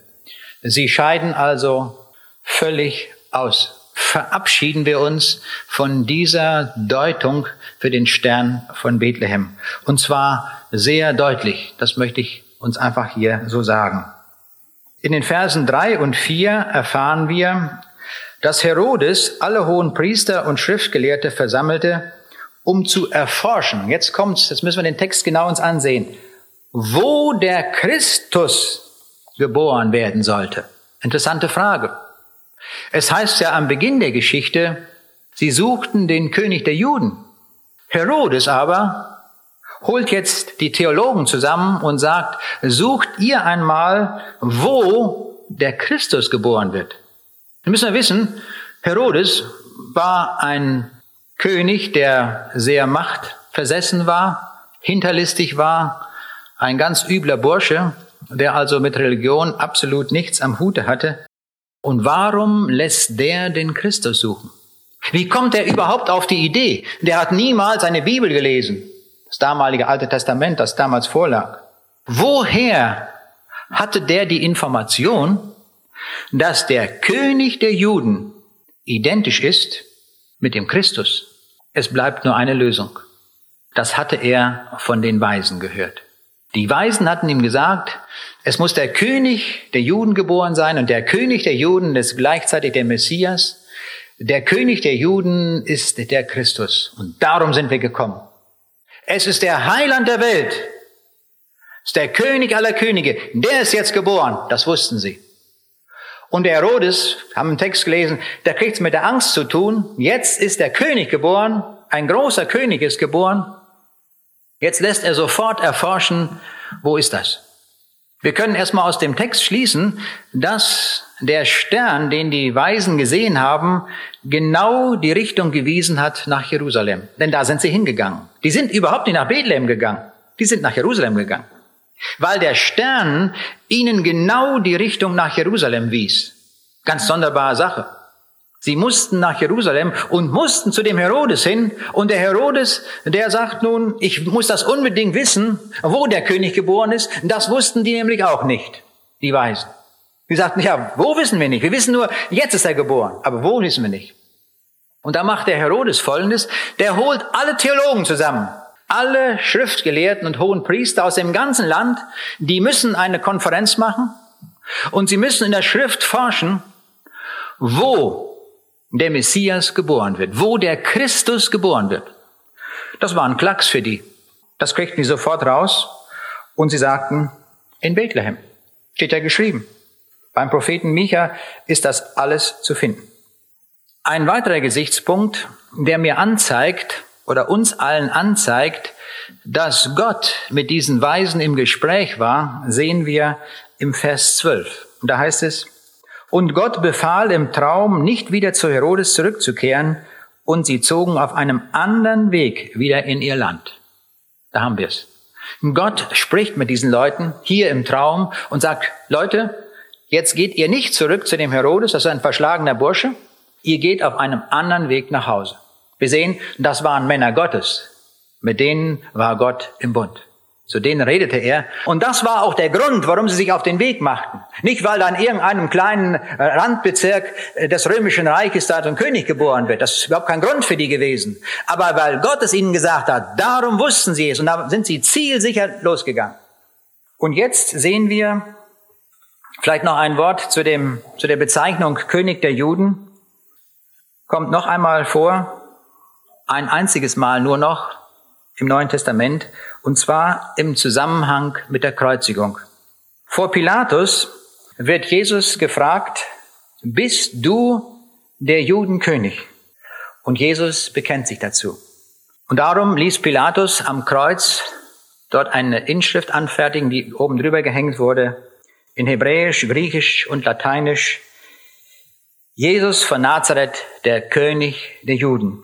Speaker 1: Sie scheiden also völlig aus. Verabschieden wir uns von dieser Deutung für den Stern von Bethlehem. Und zwar sehr deutlich. Das möchte ich uns einfach hier so sagen. In den Versen drei und vier erfahren wir, dass Herodes alle hohen Priester und Schriftgelehrte versammelte, um zu erforschen. Jetzt kommt's, jetzt müssen wir den Text genau uns ansehen wo der Christus geboren werden sollte. Interessante Frage. Es heißt ja am Beginn der Geschichte, sie suchten den König der Juden. Herodes aber holt jetzt die Theologen zusammen und sagt, sucht ihr einmal, wo der Christus geboren wird. Wir müssen wissen, Herodes war ein König, der sehr machtversessen war, hinterlistig war, ein ganz übler Bursche, der also mit Religion absolut nichts am Hute hatte. Und warum lässt der den Christus suchen? Wie kommt er überhaupt auf die Idee? Der hat niemals eine Bibel gelesen, das damalige Alte Testament, das damals vorlag. Woher hatte der die Information, dass der König der Juden identisch ist mit dem Christus? Es bleibt nur eine Lösung. Das hatte er von den Weisen gehört. Die Weisen hatten ihm gesagt, es muss der König der Juden geboren sein und der König der Juden ist gleichzeitig der Messias. Der König der Juden ist der Christus und darum sind wir gekommen. Es ist der Heiland der Welt. Es ist der König aller Könige. Der ist jetzt geboren. Das wussten sie. Und der Herodes, haben einen Text gelesen, der kriegt es mit der Angst zu tun. Jetzt ist der König geboren. Ein großer König ist geboren. Jetzt lässt er sofort erforschen, wo ist das? Wir können erstmal aus dem Text schließen, dass der Stern, den die Weisen gesehen haben, genau die Richtung gewiesen hat nach Jerusalem. Denn da sind sie hingegangen. Die sind überhaupt nicht nach Bethlehem gegangen. Die sind nach Jerusalem gegangen. Weil der Stern ihnen genau die Richtung nach Jerusalem wies. Ganz sonderbare Sache. Sie mussten nach Jerusalem und mussten zu dem Herodes hin. Und der Herodes, der sagt nun, ich muss das unbedingt wissen, wo der König geboren ist. Das wussten die nämlich auch nicht, die Weisen. Die sagten, ja, wo wissen wir nicht? Wir wissen nur, jetzt ist er geboren. Aber wo wissen wir nicht? Und da macht der Herodes Folgendes. Der holt alle Theologen zusammen. Alle Schriftgelehrten und hohen Priester aus dem ganzen Land. Die müssen eine Konferenz machen. Und sie müssen in der Schrift forschen, wo der Messias geboren wird, wo der Christus geboren wird. Das war ein Klacks für die. Das kriegten die sofort raus und sie sagten, in Bethlehem. Steht ja geschrieben. Beim Propheten Micha ist das alles zu finden. Ein weiterer Gesichtspunkt, der mir anzeigt oder uns allen anzeigt, dass Gott mit diesen Weisen im Gespräch war, sehen wir im Vers 12. Und da heißt es, und Gott befahl im Traum, nicht wieder zu Herodes zurückzukehren, und sie zogen auf einem anderen Weg wieder in ihr Land. Da haben wir es. Gott spricht mit diesen Leuten hier im Traum und sagt, Leute, jetzt geht ihr nicht zurück zu dem Herodes, das ist ein verschlagener Bursche, ihr geht auf einem anderen Weg nach Hause. Wir sehen, das waren Männer Gottes, mit denen war Gott im Bund. Zu denen redete er. Und das war auch der Grund, warum sie sich auf den Weg machten. Nicht, weil da in irgendeinem kleinen äh, Randbezirk äh, des römischen Reiches da ein König geboren wird. Das ist überhaupt kein Grund für die gewesen. Aber weil Gott es ihnen gesagt hat, darum wussten sie es und da sind sie zielsicher losgegangen. Und jetzt sehen wir vielleicht noch ein Wort zu dem, zu der Bezeichnung König der Juden. Kommt noch einmal vor. Ein einziges Mal nur noch im Neuen Testament, und zwar im Zusammenhang mit der Kreuzigung. Vor Pilatus wird Jesus gefragt, bist du der Judenkönig? Und Jesus bekennt sich dazu. Und darum ließ Pilatus am Kreuz dort eine Inschrift anfertigen, die oben drüber gehängt wurde, in Hebräisch, Griechisch und Lateinisch. Jesus von Nazareth, der König der Juden.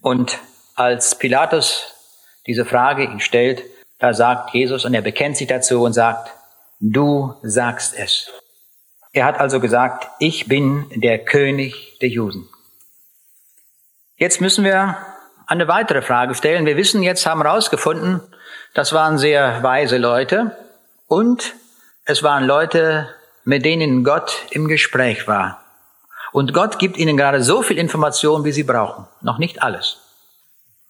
Speaker 1: Und als Pilatus diese Frage ihn stellt, da sagt Jesus und er bekennt sich dazu und sagt, du sagst es. Er hat also gesagt, ich bin der König der Juden. Jetzt müssen wir eine weitere Frage stellen. Wir wissen jetzt, haben herausgefunden, das waren sehr weise Leute und es waren Leute, mit denen Gott im Gespräch war. Und Gott gibt ihnen gerade so viel Information, wie sie brauchen. Noch nicht alles.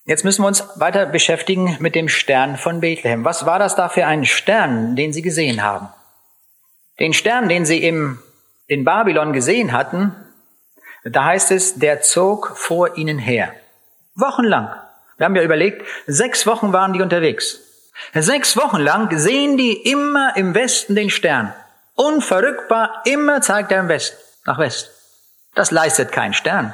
Speaker 1: Jetzt müssen wir uns weiter beschäftigen mit dem Stern von Bethlehem. Was war das da für ein Stern, den Sie gesehen haben? Den Stern, den Sie im, in Babylon gesehen hatten, da heißt es, der zog vor ihnen her. Wochenlang. Wir haben ja überlegt, sechs Wochen waren die unterwegs. Sechs Wochen lang sehen die immer im Westen den Stern. Unverrückbar, immer zeigt er im Westen, nach Westen. Das leistet kein Stern.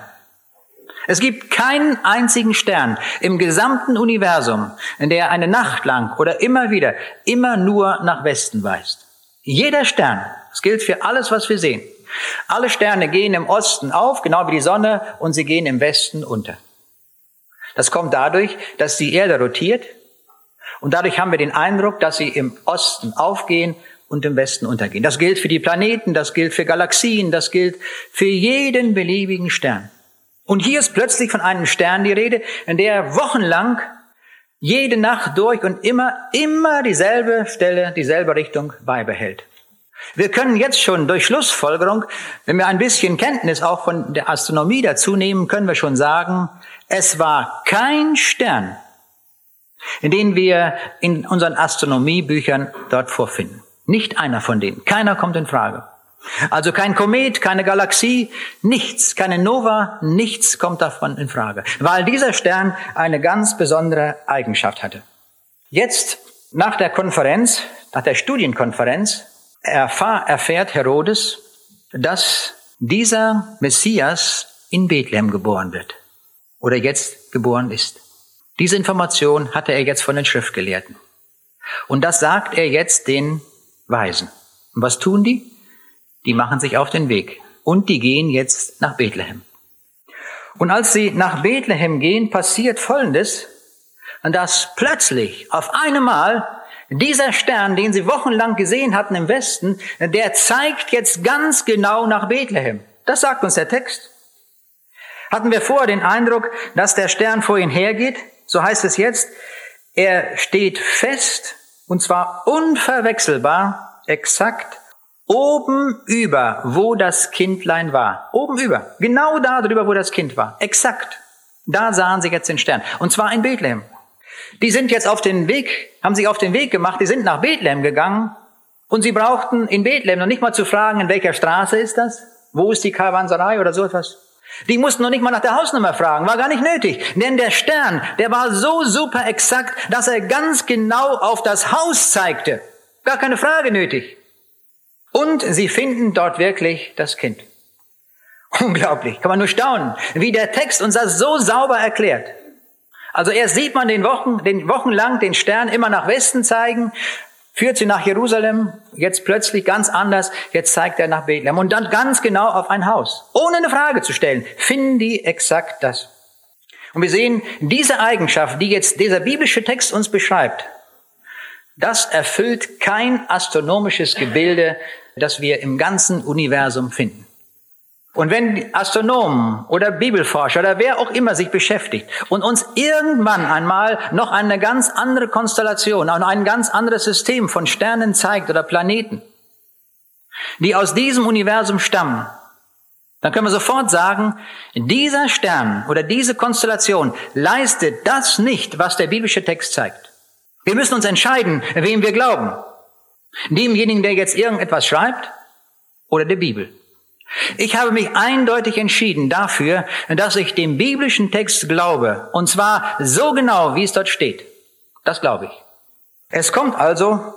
Speaker 1: Es gibt keinen einzigen Stern im gesamten Universum, in der eine Nacht lang oder immer wieder immer nur nach Westen weist. Jeder Stern, das gilt für alles, was wir sehen. Alle Sterne gehen im Osten auf, genau wie die Sonne, und sie gehen im Westen unter. Das kommt dadurch, dass die Erde rotiert und dadurch haben wir den Eindruck, dass sie im Osten aufgehen und im Westen untergehen. Das gilt für die Planeten, das gilt für Galaxien, das gilt für jeden beliebigen Stern. Und hier ist plötzlich von einem Stern die Rede, in der wochenlang jede Nacht durch und immer, immer dieselbe Stelle, dieselbe Richtung beibehält. Wir können jetzt schon durch Schlussfolgerung, wenn wir ein bisschen Kenntnis auch von der Astronomie dazu nehmen, können wir schon sagen, es war kein Stern, in den wir in unseren Astronomiebüchern dort vorfinden. Nicht einer von denen. Keiner kommt in Frage. Also kein Komet, keine Galaxie, nichts, keine Nova, nichts kommt davon in Frage, weil dieser Stern eine ganz besondere Eigenschaft hatte. Jetzt, nach der Konferenz, nach der Studienkonferenz, erfahr, erfährt Herodes, dass dieser Messias in Bethlehem geboren wird oder jetzt geboren ist. Diese Information hatte er jetzt von den Schriftgelehrten. Und das sagt er jetzt den Weisen. Und was tun die? Die machen sich auf den Weg und die gehen jetzt nach Bethlehem. Und als sie nach Bethlehem gehen, passiert Folgendes, dass plötzlich auf einmal dieser Stern, den sie wochenlang gesehen hatten im Westen, der zeigt jetzt ganz genau nach Bethlehem. Das sagt uns der Text. Hatten wir vorher den Eindruck, dass der Stern vor ihnen hergeht? So heißt es jetzt, er steht fest und zwar unverwechselbar, exakt Oben über, wo das Kindlein war. Oben über. Genau da drüber, wo das Kind war. Exakt. Da sahen sie jetzt den Stern. Und zwar in Bethlehem. Die sind jetzt auf den Weg, haben sich auf den Weg gemacht, die sind nach Bethlehem gegangen und sie brauchten in Bethlehem noch nicht mal zu fragen, in welcher Straße ist das? Wo ist die Karawanserei oder so etwas? Die mussten noch nicht mal nach der Hausnummer fragen, war gar nicht nötig. Denn der Stern, der war so super exakt, dass er ganz genau auf das Haus zeigte. Gar keine Frage nötig. Und sie finden dort wirklich das Kind. Unglaublich, kann man nur staunen, wie der Text uns das so sauber erklärt. Also erst sieht man den Wochen, den wochenlang den Stern immer nach Westen zeigen, führt sie nach Jerusalem, jetzt plötzlich ganz anders, jetzt zeigt er nach Bethlehem und dann ganz genau auf ein Haus. Ohne eine Frage zu stellen, finden die exakt das. Und wir sehen, diese Eigenschaft, die jetzt dieser biblische Text uns beschreibt, das erfüllt kein astronomisches Gebilde das wir im ganzen Universum finden. Und wenn Astronomen oder Bibelforscher oder wer auch immer sich beschäftigt und uns irgendwann einmal noch eine ganz andere Konstellation, und ein ganz anderes System von Sternen zeigt oder Planeten, die aus diesem Universum stammen, dann können wir sofort sagen, dieser Stern oder diese Konstellation leistet das nicht, was der biblische Text zeigt. Wir müssen uns entscheiden, wem wir glauben. Demjenigen, der jetzt irgendetwas schreibt oder der Bibel. Ich habe mich eindeutig entschieden dafür, dass ich dem biblischen Text glaube. Und zwar so genau, wie es dort steht. Das glaube ich. Es kommt also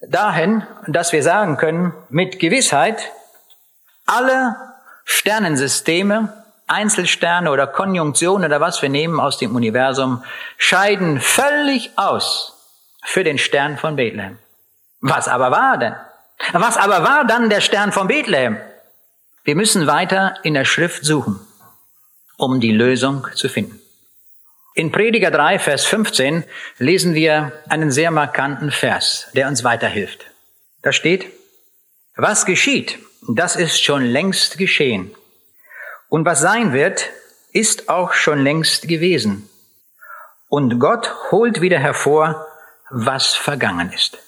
Speaker 1: dahin, dass wir sagen können, mit Gewissheit, alle Sternensysteme, Einzelsterne oder Konjunktionen oder was wir nehmen aus dem Universum, scheiden völlig aus für den Stern von Bethlehem. Was aber war denn? Was aber war dann der Stern von Bethlehem? Wir müssen weiter in der Schrift suchen, um die Lösung zu finden. In Prediger 3, Vers 15 lesen wir einen sehr markanten Vers, der uns weiterhilft. Da steht, was geschieht, das ist schon längst geschehen. Und was sein wird, ist auch schon längst gewesen. Und Gott holt wieder hervor, was vergangen ist.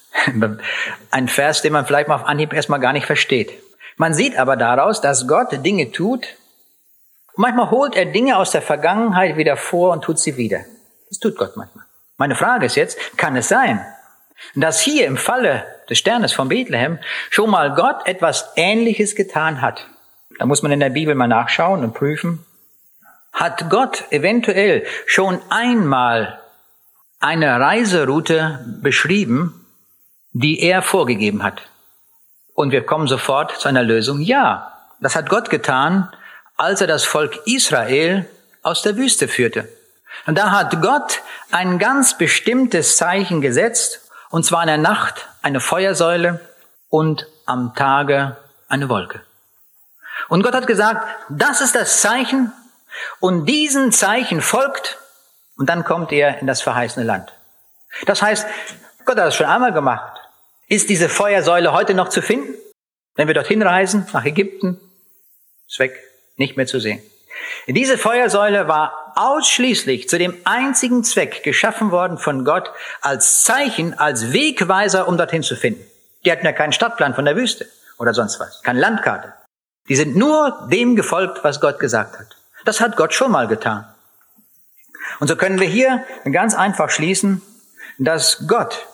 Speaker 1: Ein Vers, den man vielleicht mal auf Anhieb erstmal gar nicht versteht. Man sieht aber daraus, dass Gott Dinge tut. Manchmal holt er Dinge aus der Vergangenheit wieder vor und tut sie wieder. Das tut Gott manchmal. Meine Frage ist jetzt, kann es sein, dass hier im Falle des Sternes von Bethlehem schon mal Gott etwas Ähnliches getan hat? Da muss man in der Bibel mal nachschauen und prüfen. Hat Gott eventuell schon einmal eine Reiseroute beschrieben, die er vorgegeben hat. Und wir kommen sofort zu einer Lösung. Ja, das hat Gott getan, als er das Volk Israel aus der Wüste führte. Und da hat Gott ein ganz bestimmtes Zeichen gesetzt, und zwar in der Nacht eine Feuersäule und am Tage eine Wolke. Und Gott hat gesagt, das ist das Zeichen, und diesen Zeichen folgt, und dann kommt er in das verheißene Land. Das heißt, Gott hat das schon einmal gemacht. Ist diese Feuersäule heute noch zu finden? Wenn wir dorthin reisen, nach Ägypten, ist weg, nicht mehr zu sehen. Diese Feuersäule war ausschließlich zu dem einzigen Zweck geschaffen worden von Gott als Zeichen, als Wegweiser, um dorthin zu finden. Die hatten ja keinen Stadtplan von der Wüste oder sonst was, keine Landkarte. Die sind nur dem gefolgt, was Gott gesagt hat. Das hat Gott schon mal getan. Und so können wir hier ganz einfach schließen, dass Gott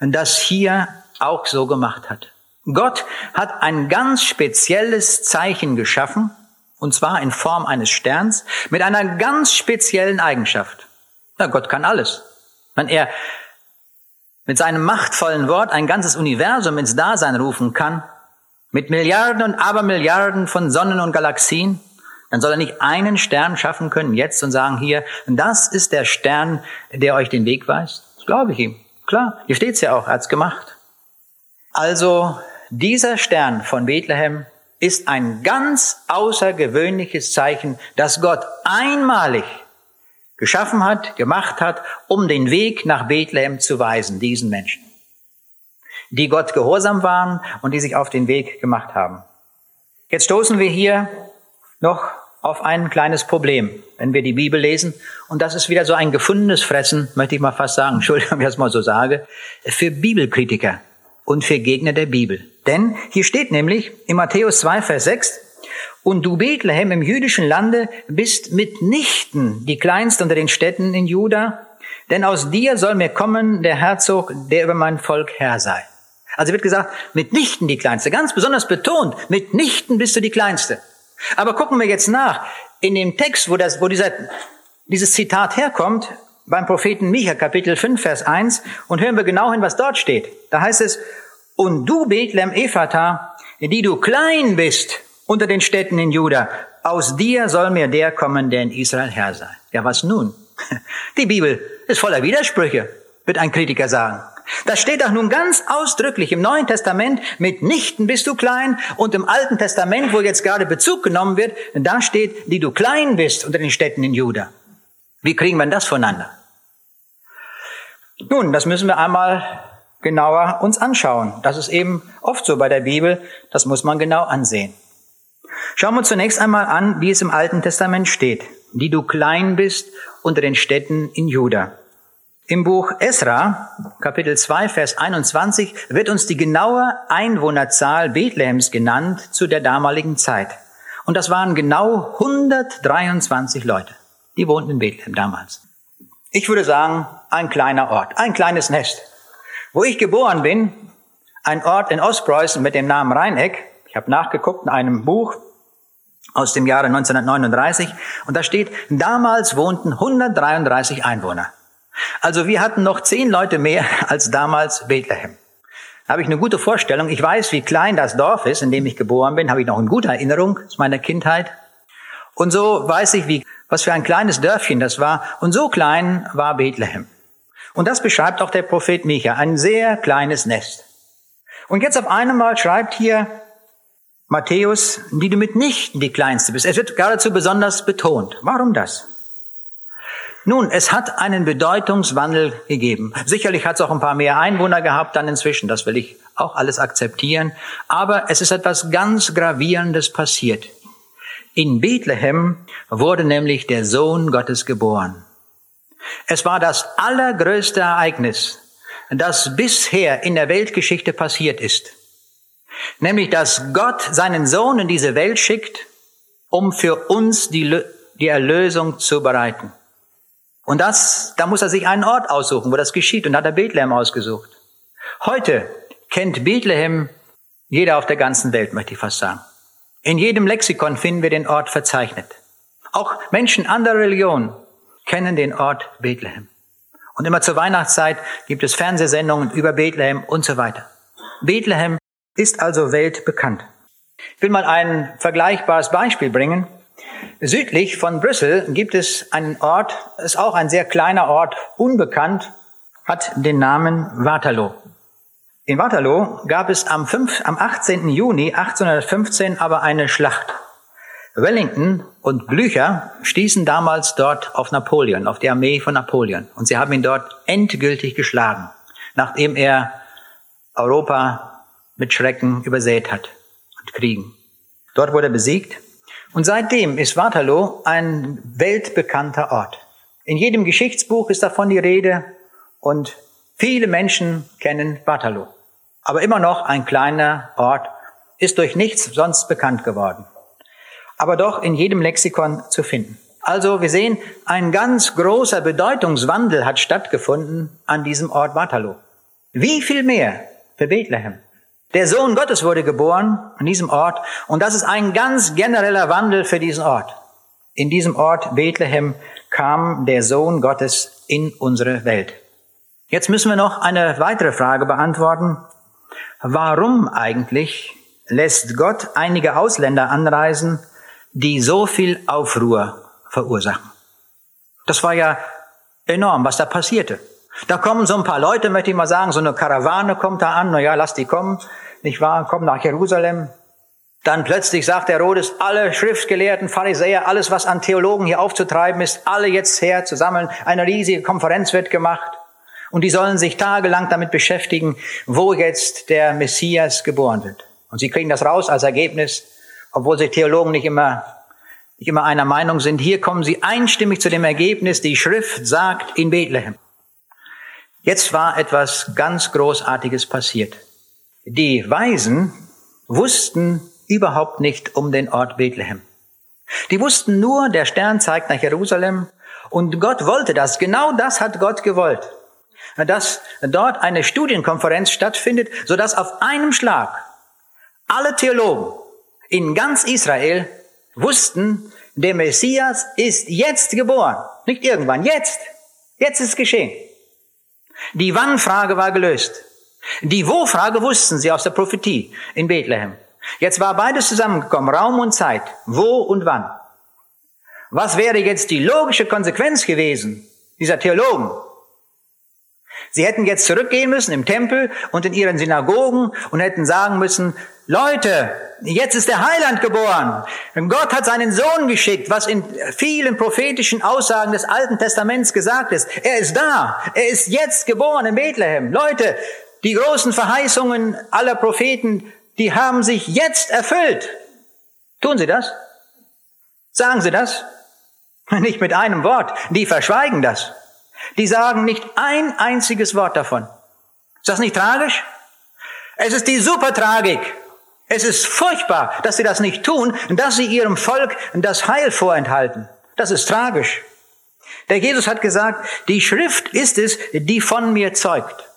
Speaker 1: das hier auch so gemacht hat. Gott hat ein ganz spezielles Zeichen geschaffen, und zwar in Form eines Sterns, mit einer ganz speziellen Eigenschaft. Na, Gott kann alles. Wenn er mit seinem machtvollen Wort ein ganzes Universum ins Dasein rufen kann, mit Milliarden und Abermilliarden von Sonnen und Galaxien, dann soll er nicht einen Stern schaffen können jetzt und sagen, hier, das ist der Stern, der euch den Weg weist. Das glaube ich ihm. Klar, hier steht's ja auch, er hat's gemacht. Also, dieser Stern von Bethlehem ist ein ganz außergewöhnliches Zeichen, das Gott einmalig geschaffen hat, gemacht hat, um den Weg nach Bethlehem zu weisen, diesen Menschen, die Gott gehorsam waren und die sich auf den Weg gemacht haben. Jetzt stoßen wir hier noch auf ein kleines Problem, wenn wir die Bibel lesen. Und das ist wieder so ein gefundenes Fressen, möchte ich mal fast sagen, Entschuldigung, wenn ich das mal so sage, für Bibelkritiker und für Gegner der Bibel. Denn hier steht nämlich in Matthäus 2, Vers 6, und du Bethlehem im jüdischen Lande bist mitnichten die kleinste unter den Städten in Juda, denn aus dir soll mir kommen der Herzog, der über mein Volk Herr sei. Also wird gesagt, mitnichten die kleinste, ganz besonders betont, mitnichten bist du die kleinste. Aber gucken wir jetzt nach. In dem Text, wo, das, wo dieser, dieses Zitat herkommt, beim Propheten Micha, Kapitel 5, Vers 1, und hören wir genau hin, was dort steht. Da heißt es, und du, Bethlehem Ephata, die du klein bist unter den Städten in Juda, aus dir soll mir der kommen, der in Israel Herr sei. Ja, was nun? Die Bibel ist voller Widersprüche, wird ein Kritiker sagen. Das steht auch nun ganz ausdrücklich im Neuen Testament, mitnichten bist du klein, und im Alten Testament, wo jetzt gerade Bezug genommen wird, da steht, die du klein bist unter den Städten in Juda. Wie kriegen wir das voneinander? Nun, das müssen wir einmal genauer uns anschauen. Das ist eben oft so bei der Bibel, das muss man genau ansehen. Schauen wir zunächst einmal an, wie es im Alten Testament steht, die du klein bist unter den Städten in Juda. Im Buch Esra, Kapitel 2, Vers 21, wird uns die genaue Einwohnerzahl Bethlehems genannt zu der damaligen Zeit. Und das waren genau 123 Leute. Die wohnten in Bethlehem damals. Ich würde sagen, ein kleiner Ort, ein kleines Nest. Wo ich geboren bin, ein Ort in Ostpreußen mit dem Namen Rheineck. Ich habe nachgeguckt in einem Buch aus dem Jahre 1939 und da steht, damals wohnten 133 Einwohner. Also wir hatten noch zehn Leute mehr als damals Bethlehem. Da habe ich eine gute Vorstellung. Ich weiß, wie klein das Dorf ist, in dem ich geboren bin. Habe ich noch eine gute Erinnerung aus meiner Kindheit. Und so weiß ich, wie, was für ein kleines Dörfchen das war. Und so klein war Bethlehem. Und das beschreibt auch der Prophet Micha. Ein sehr kleines Nest. Und jetzt auf einmal schreibt hier Matthäus, die du mitnichten die kleinste bist. Es wird geradezu besonders betont. Warum das? Nun, es hat einen Bedeutungswandel gegeben. Sicherlich hat es auch ein paar mehr Einwohner gehabt dann inzwischen, das will ich auch alles akzeptieren. Aber es ist etwas ganz Gravierendes passiert. In Bethlehem wurde nämlich der Sohn Gottes geboren. Es war das allergrößte Ereignis, das bisher in der Weltgeschichte passiert ist. Nämlich, dass Gott seinen Sohn in diese Welt schickt, um für uns die, die Erlösung zu bereiten. Und das, da muss er sich einen Ort aussuchen, wo das geschieht. Und da hat er Bethlehem ausgesucht. Heute kennt Bethlehem jeder auf der ganzen Welt, möchte ich fast sagen. In jedem Lexikon finden wir den Ort verzeichnet. Auch Menschen anderer Religionen kennen den Ort Bethlehem. Und immer zur Weihnachtszeit gibt es Fernsehsendungen über Bethlehem und so weiter. Bethlehem ist also weltbekannt. Ich will mal ein vergleichbares Beispiel bringen. Südlich von Brüssel gibt es einen Ort, ist auch ein sehr kleiner Ort, unbekannt, hat den Namen Waterloo. In Waterloo gab es am, 5, am 18. Juni 1815 aber eine Schlacht. Wellington und Blücher stießen damals dort auf Napoleon, auf die Armee von Napoleon. Und sie haben ihn dort endgültig geschlagen, nachdem er Europa mit Schrecken übersät hat und Kriegen. Dort wurde er besiegt Und seitdem ist Waterloo ein weltbekannter Ort. In jedem Geschichtsbuch ist davon die Rede und viele Menschen kennen Waterloo. Aber immer noch ein kleiner Ort, ist durch nichts sonst bekannt geworden. Aber doch in jedem Lexikon zu finden. Also wir sehen, ein ganz großer Bedeutungswandel hat stattgefunden an diesem Ort Waterloo. Wie viel mehr für Bethlehem? Der Sohn Gottes wurde geboren an diesem Ort und das ist ein ganz genereller Wandel für diesen Ort. In diesem Ort Bethlehem kam der Sohn Gottes in unsere Welt. Jetzt müssen wir noch eine weitere Frage beantworten. Warum eigentlich lässt Gott einige Ausländer anreisen, die so viel Aufruhr verursachen? Das war ja enorm, was da passierte. Da kommen so ein paar Leute, möchte ich mal sagen, so eine Karawane kommt da an, na ja, lass die kommen, nicht wahr, kommen nach Jerusalem. Dann plötzlich sagt Herodes, alle Schriftgelehrten, Pharisäer, alles, was an Theologen hier aufzutreiben ist, alle jetzt her zusammen. Eine riesige Konferenz wird gemacht. Und die sollen sich tagelang damit beschäftigen, wo jetzt der Messias geboren wird. Und sie kriegen das raus als Ergebnis, obwohl sich Theologen nicht immer, nicht immer einer Meinung sind. Hier kommen sie einstimmig zu dem Ergebnis, die Schrift sagt in Bethlehem. Jetzt war etwas ganz Großartiges passiert. Die Weisen wussten überhaupt nicht um den Ort Bethlehem. Die wussten nur, der Stern zeigt nach Jerusalem und Gott wollte das. Genau das hat Gott gewollt. Dass dort eine Studienkonferenz stattfindet, sodass auf einem Schlag alle Theologen in ganz Israel wussten, der Messias ist jetzt geboren. Nicht irgendwann, jetzt. Jetzt ist es geschehen. Die Wann-Frage war gelöst. Die Wo-Frage wussten sie aus der Prophetie in Bethlehem. Jetzt war beides zusammengekommen, Raum und Zeit. Wo und wann? Was wäre jetzt die logische Konsequenz gewesen dieser Theologen? Sie hätten jetzt zurückgehen müssen im Tempel und in ihren Synagogen und hätten sagen müssen, Leute, jetzt ist der Heiland geboren. Gott hat seinen Sohn geschickt, was in vielen prophetischen Aussagen des Alten Testaments gesagt ist. Er ist da. Er ist jetzt geboren in Bethlehem. Leute, die großen Verheißungen aller Propheten, die haben sich jetzt erfüllt. Tun sie das? Sagen sie das? Nicht mit einem Wort. Die verschweigen das. Die sagen nicht ein einziges Wort davon. Ist das nicht tragisch? Es ist die Supertragik. Es ist furchtbar, dass sie das nicht tun, dass sie ihrem Volk das Heil vorenthalten. Das ist tragisch. Der Jesus hat gesagt, die Schrift ist es, die von mir zeugt.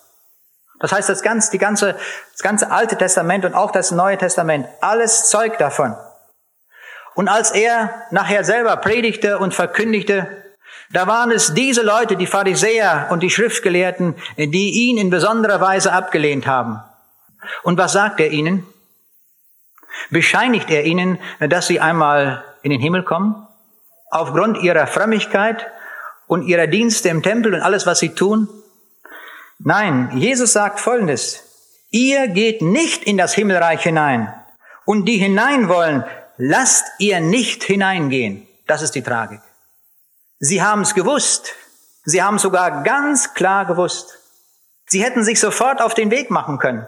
Speaker 1: Das heißt, das ganze, die ganze, das ganze Alte Testament und auch das Neue Testament, alles zeugt davon. Und als er nachher selber predigte und verkündigte, da waren es diese Leute, die Pharisäer und die Schriftgelehrten, die ihn in besonderer Weise abgelehnt haben. Und was sagt er ihnen? Bescheinigt er ihnen, dass sie einmal in den Himmel kommen? Aufgrund ihrer Frömmigkeit und ihrer Dienste im Tempel und alles, was sie tun? Nein, Jesus sagt Folgendes. Ihr geht nicht in das Himmelreich hinein. Und die hinein wollen, lasst ihr nicht hineingehen. Das ist die Tragik. Sie haben es gewusst. Sie haben sogar ganz klar gewusst. Sie hätten sich sofort auf den Weg machen können.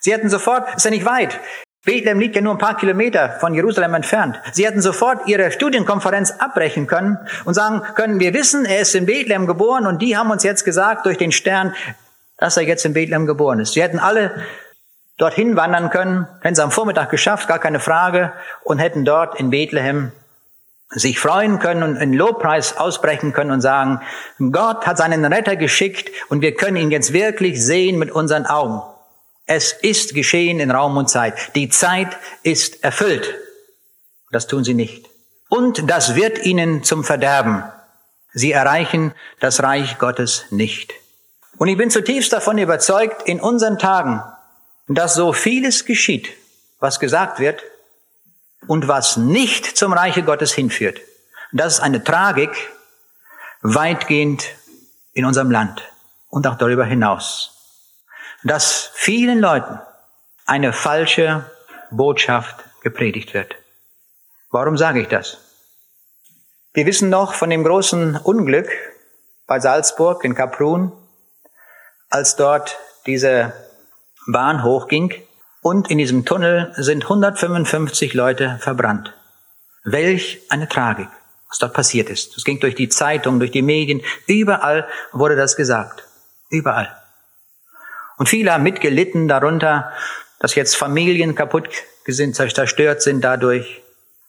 Speaker 1: Sie hätten sofort, ist ja nicht weit. Bethlehem liegt ja nur ein paar Kilometer von Jerusalem entfernt. Sie hätten sofort ihre Studienkonferenz abbrechen können und sagen können, wir wissen, er ist in Bethlehem geboren und die haben uns jetzt gesagt durch den Stern, dass er jetzt in Bethlehem geboren ist. Sie hätten alle dorthin wandern können, hätten sie am Vormittag geschafft, gar keine Frage, und hätten dort in Bethlehem sich freuen können und einen Lobpreis ausbrechen können und sagen, Gott hat seinen Retter geschickt und wir können ihn jetzt wirklich sehen mit unseren Augen. Es ist geschehen in Raum und Zeit. Die Zeit ist erfüllt. Das tun sie nicht. Und das wird ihnen zum Verderben. Sie erreichen das Reich Gottes nicht. Und ich bin zutiefst davon überzeugt, in unseren Tagen, dass so vieles geschieht, was gesagt wird, und was nicht zum Reiche Gottes hinführt. das ist eine Tragik weitgehend in unserem Land und auch darüber hinaus. Dass vielen Leuten eine falsche Botschaft gepredigt wird. Warum sage ich das? Wir wissen noch von dem großen Unglück bei Salzburg in Kaprun, als dort diese Bahn hochging und in diesem Tunnel sind 155 Leute verbrannt. Welch eine Tragik, was dort passiert ist. Es ging durch die Zeitung, durch die Medien, überall wurde das gesagt. Überall. Und viele haben mitgelitten darunter, dass jetzt Familien kaputt sind, zerstört sind dadurch,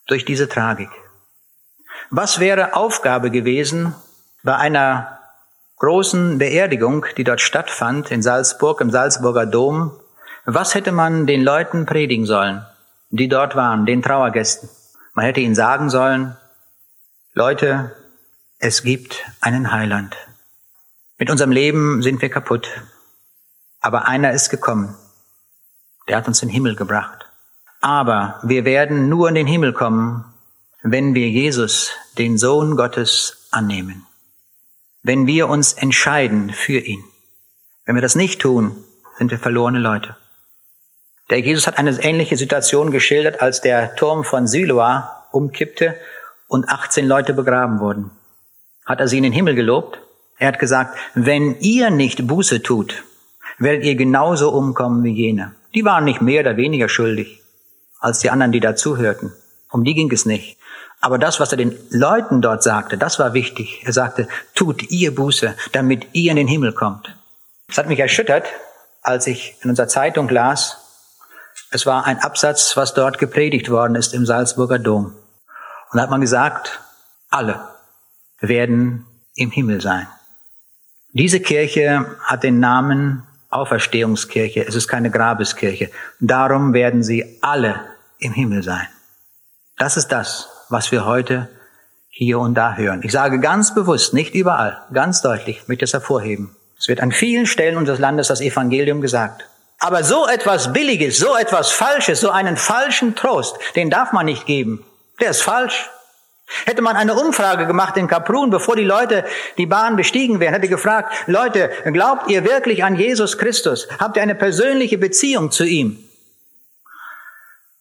Speaker 1: durch diese Tragik. Was wäre Aufgabe gewesen bei einer großen Beerdigung, die dort stattfand in Salzburg, im Salzburger Dom? Was hätte man den Leuten predigen sollen, die dort waren, den Trauergästen? Man hätte ihnen sagen sollen, Leute, es gibt einen Heiland. Mit unserem Leben sind wir kaputt. Aber einer ist gekommen. Der hat uns in den Himmel gebracht. Aber wir werden nur in den Himmel kommen, wenn wir Jesus, den Sohn Gottes, annehmen. Wenn wir uns entscheiden für ihn. Wenn wir das nicht tun, sind wir verlorene Leute. Der Jesus hat eine ähnliche Situation geschildert, als der Turm von Siloa umkippte und 18 Leute begraben wurden. Hat er sie in den Himmel gelobt? Er hat gesagt, wenn ihr nicht Buße tut, werdet ihr genauso umkommen wie jene. Die waren nicht mehr oder weniger schuldig als die anderen, die dazuhörten. Um die ging es nicht. Aber das, was er den Leuten dort sagte, das war wichtig. Er sagte, tut ihr Buße, damit ihr in den Himmel kommt. Das hat mich erschüttert, als ich in unserer Zeitung las, es war ein Absatz, was dort gepredigt worden ist im Salzburger Dom. Und da hat man gesagt, alle werden im Himmel sein. Diese Kirche hat den Namen Auferstehungskirche. Es ist keine Grabeskirche. Darum werden sie alle im Himmel sein. Das ist das, was wir heute hier und da hören. Ich sage ganz bewusst, nicht überall, ganz deutlich, möchte es hervorheben. Es wird an vielen Stellen unseres Landes das Evangelium gesagt. Aber so etwas Billiges, so etwas Falsches, so einen falschen Trost, den darf man nicht geben. Der ist falsch. Hätte man eine Umfrage gemacht in Kaprun, bevor die Leute die Bahn bestiegen wären, hätte gefragt, Leute, glaubt ihr wirklich an Jesus Christus? Habt ihr eine persönliche Beziehung zu ihm?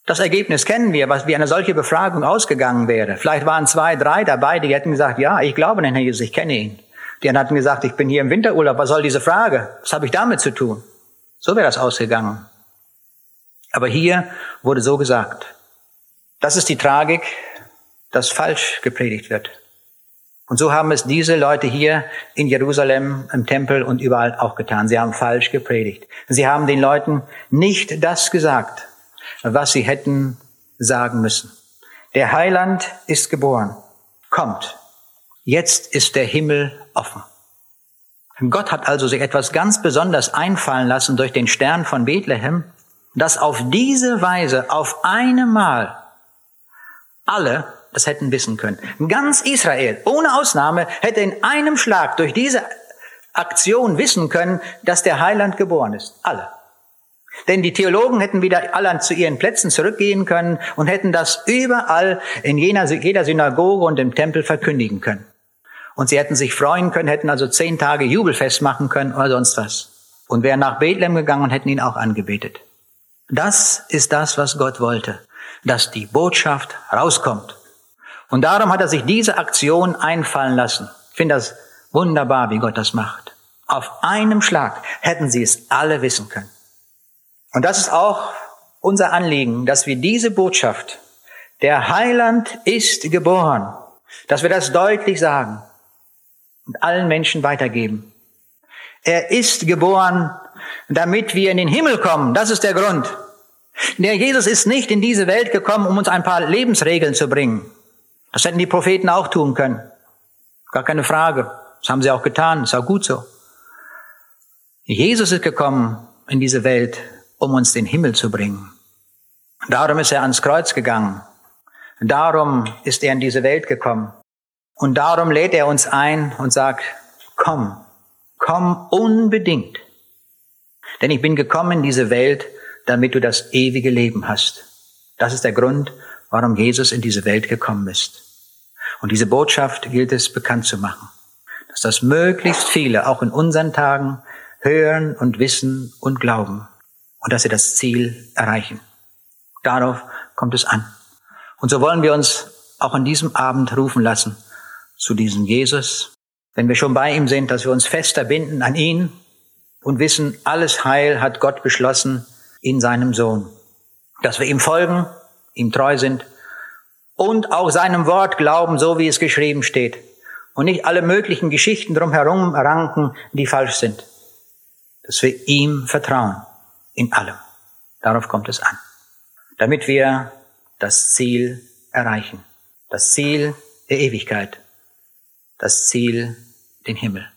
Speaker 1: Das Ergebnis kennen wir, was wie eine solche Befragung ausgegangen wäre. Vielleicht waren zwei, drei dabei, die hätten gesagt, ja, ich glaube an den Herrn Jesus, ich kenne ihn. Die anderen hatten gesagt, ich bin hier im Winterurlaub, was soll diese Frage? Was habe ich damit zu tun? So wäre das ausgegangen. Aber hier wurde so gesagt. Das ist die Tragik, dass falsch gepredigt wird. Und so haben es diese Leute hier in Jerusalem, im Tempel und überall auch getan. Sie haben falsch gepredigt. Sie haben den Leuten nicht das gesagt, was sie hätten sagen müssen. Der Heiland ist geboren. Kommt. Jetzt ist der Himmel offen. Gott hat also sich etwas ganz Besonderes einfallen lassen durch den Stern von Bethlehem, dass auf diese Weise auf einmal alle das hätten wissen können. Ganz Israel, ohne Ausnahme, hätte in einem Schlag durch diese Aktion wissen können, dass der Heiland geboren ist. Alle. Denn die Theologen hätten wieder alle zu ihren Plätzen zurückgehen können und hätten das überall in jeder Synagoge und im Tempel verkündigen können. Und sie hätten sich freuen können, hätten also zehn Tage Jubelfest machen können oder sonst was. Und wären nach Bethlehem gegangen und hätten ihn auch angebetet. Das ist das, was Gott wollte, dass die Botschaft rauskommt. Und darum hat er sich diese Aktion einfallen lassen. Ich finde das wunderbar, wie Gott das macht. Auf einem Schlag hätten sie es alle wissen können. Und das ist auch unser Anliegen, dass wir diese Botschaft, der Heiland ist geboren, dass wir das deutlich sagen und allen Menschen weitergeben. Er ist geboren, damit wir in den Himmel kommen. Das ist der Grund. Der Jesus ist nicht in diese Welt gekommen, um uns ein paar Lebensregeln zu bringen. Das hätten die Propheten auch tun können. Gar keine Frage. Das haben sie auch getan. Ist auch gut so. Jesus ist gekommen in diese Welt, um uns den Himmel zu bringen. Darum ist er ans Kreuz gegangen. Darum ist er in diese Welt gekommen. Und darum lädt er uns ein und sagt, komm, komm unbedingt. Denn ich bin gekommen in diese Welt, damit du das ewige Leben hast. Das ist der Grund, warum Jesus in diese Welt gekommen ist. Und diese Botschaft gilt es bekannt zu machen, dass das möglichst viele auch in unseren Tagen hören und wissen und glauben und dass sie das Ziel erreichen. Darauf kommt es an. Und so wollen wir uns auch an diesem Abend rufen lassen zu diesem Jesus, wenn wir schon bei ihm sind, dass wir uns fester binden an ihn und wissen, alles Heil hat Gott beschlossen, in seinem Sohn. Dass wir ihm folgen, ihm treu sind und auch seinem Wort glauben, so wie es geschrieben steht. Und nicht alle möglichen Geschichten drumherum ranken, die falsch sind. Dass wir ihm vertrauen in allem. Darauf kommt es an. Damit wir das Ziel erreichen. Das Ziel der Ewigkeit. Das Ziel den Himmel.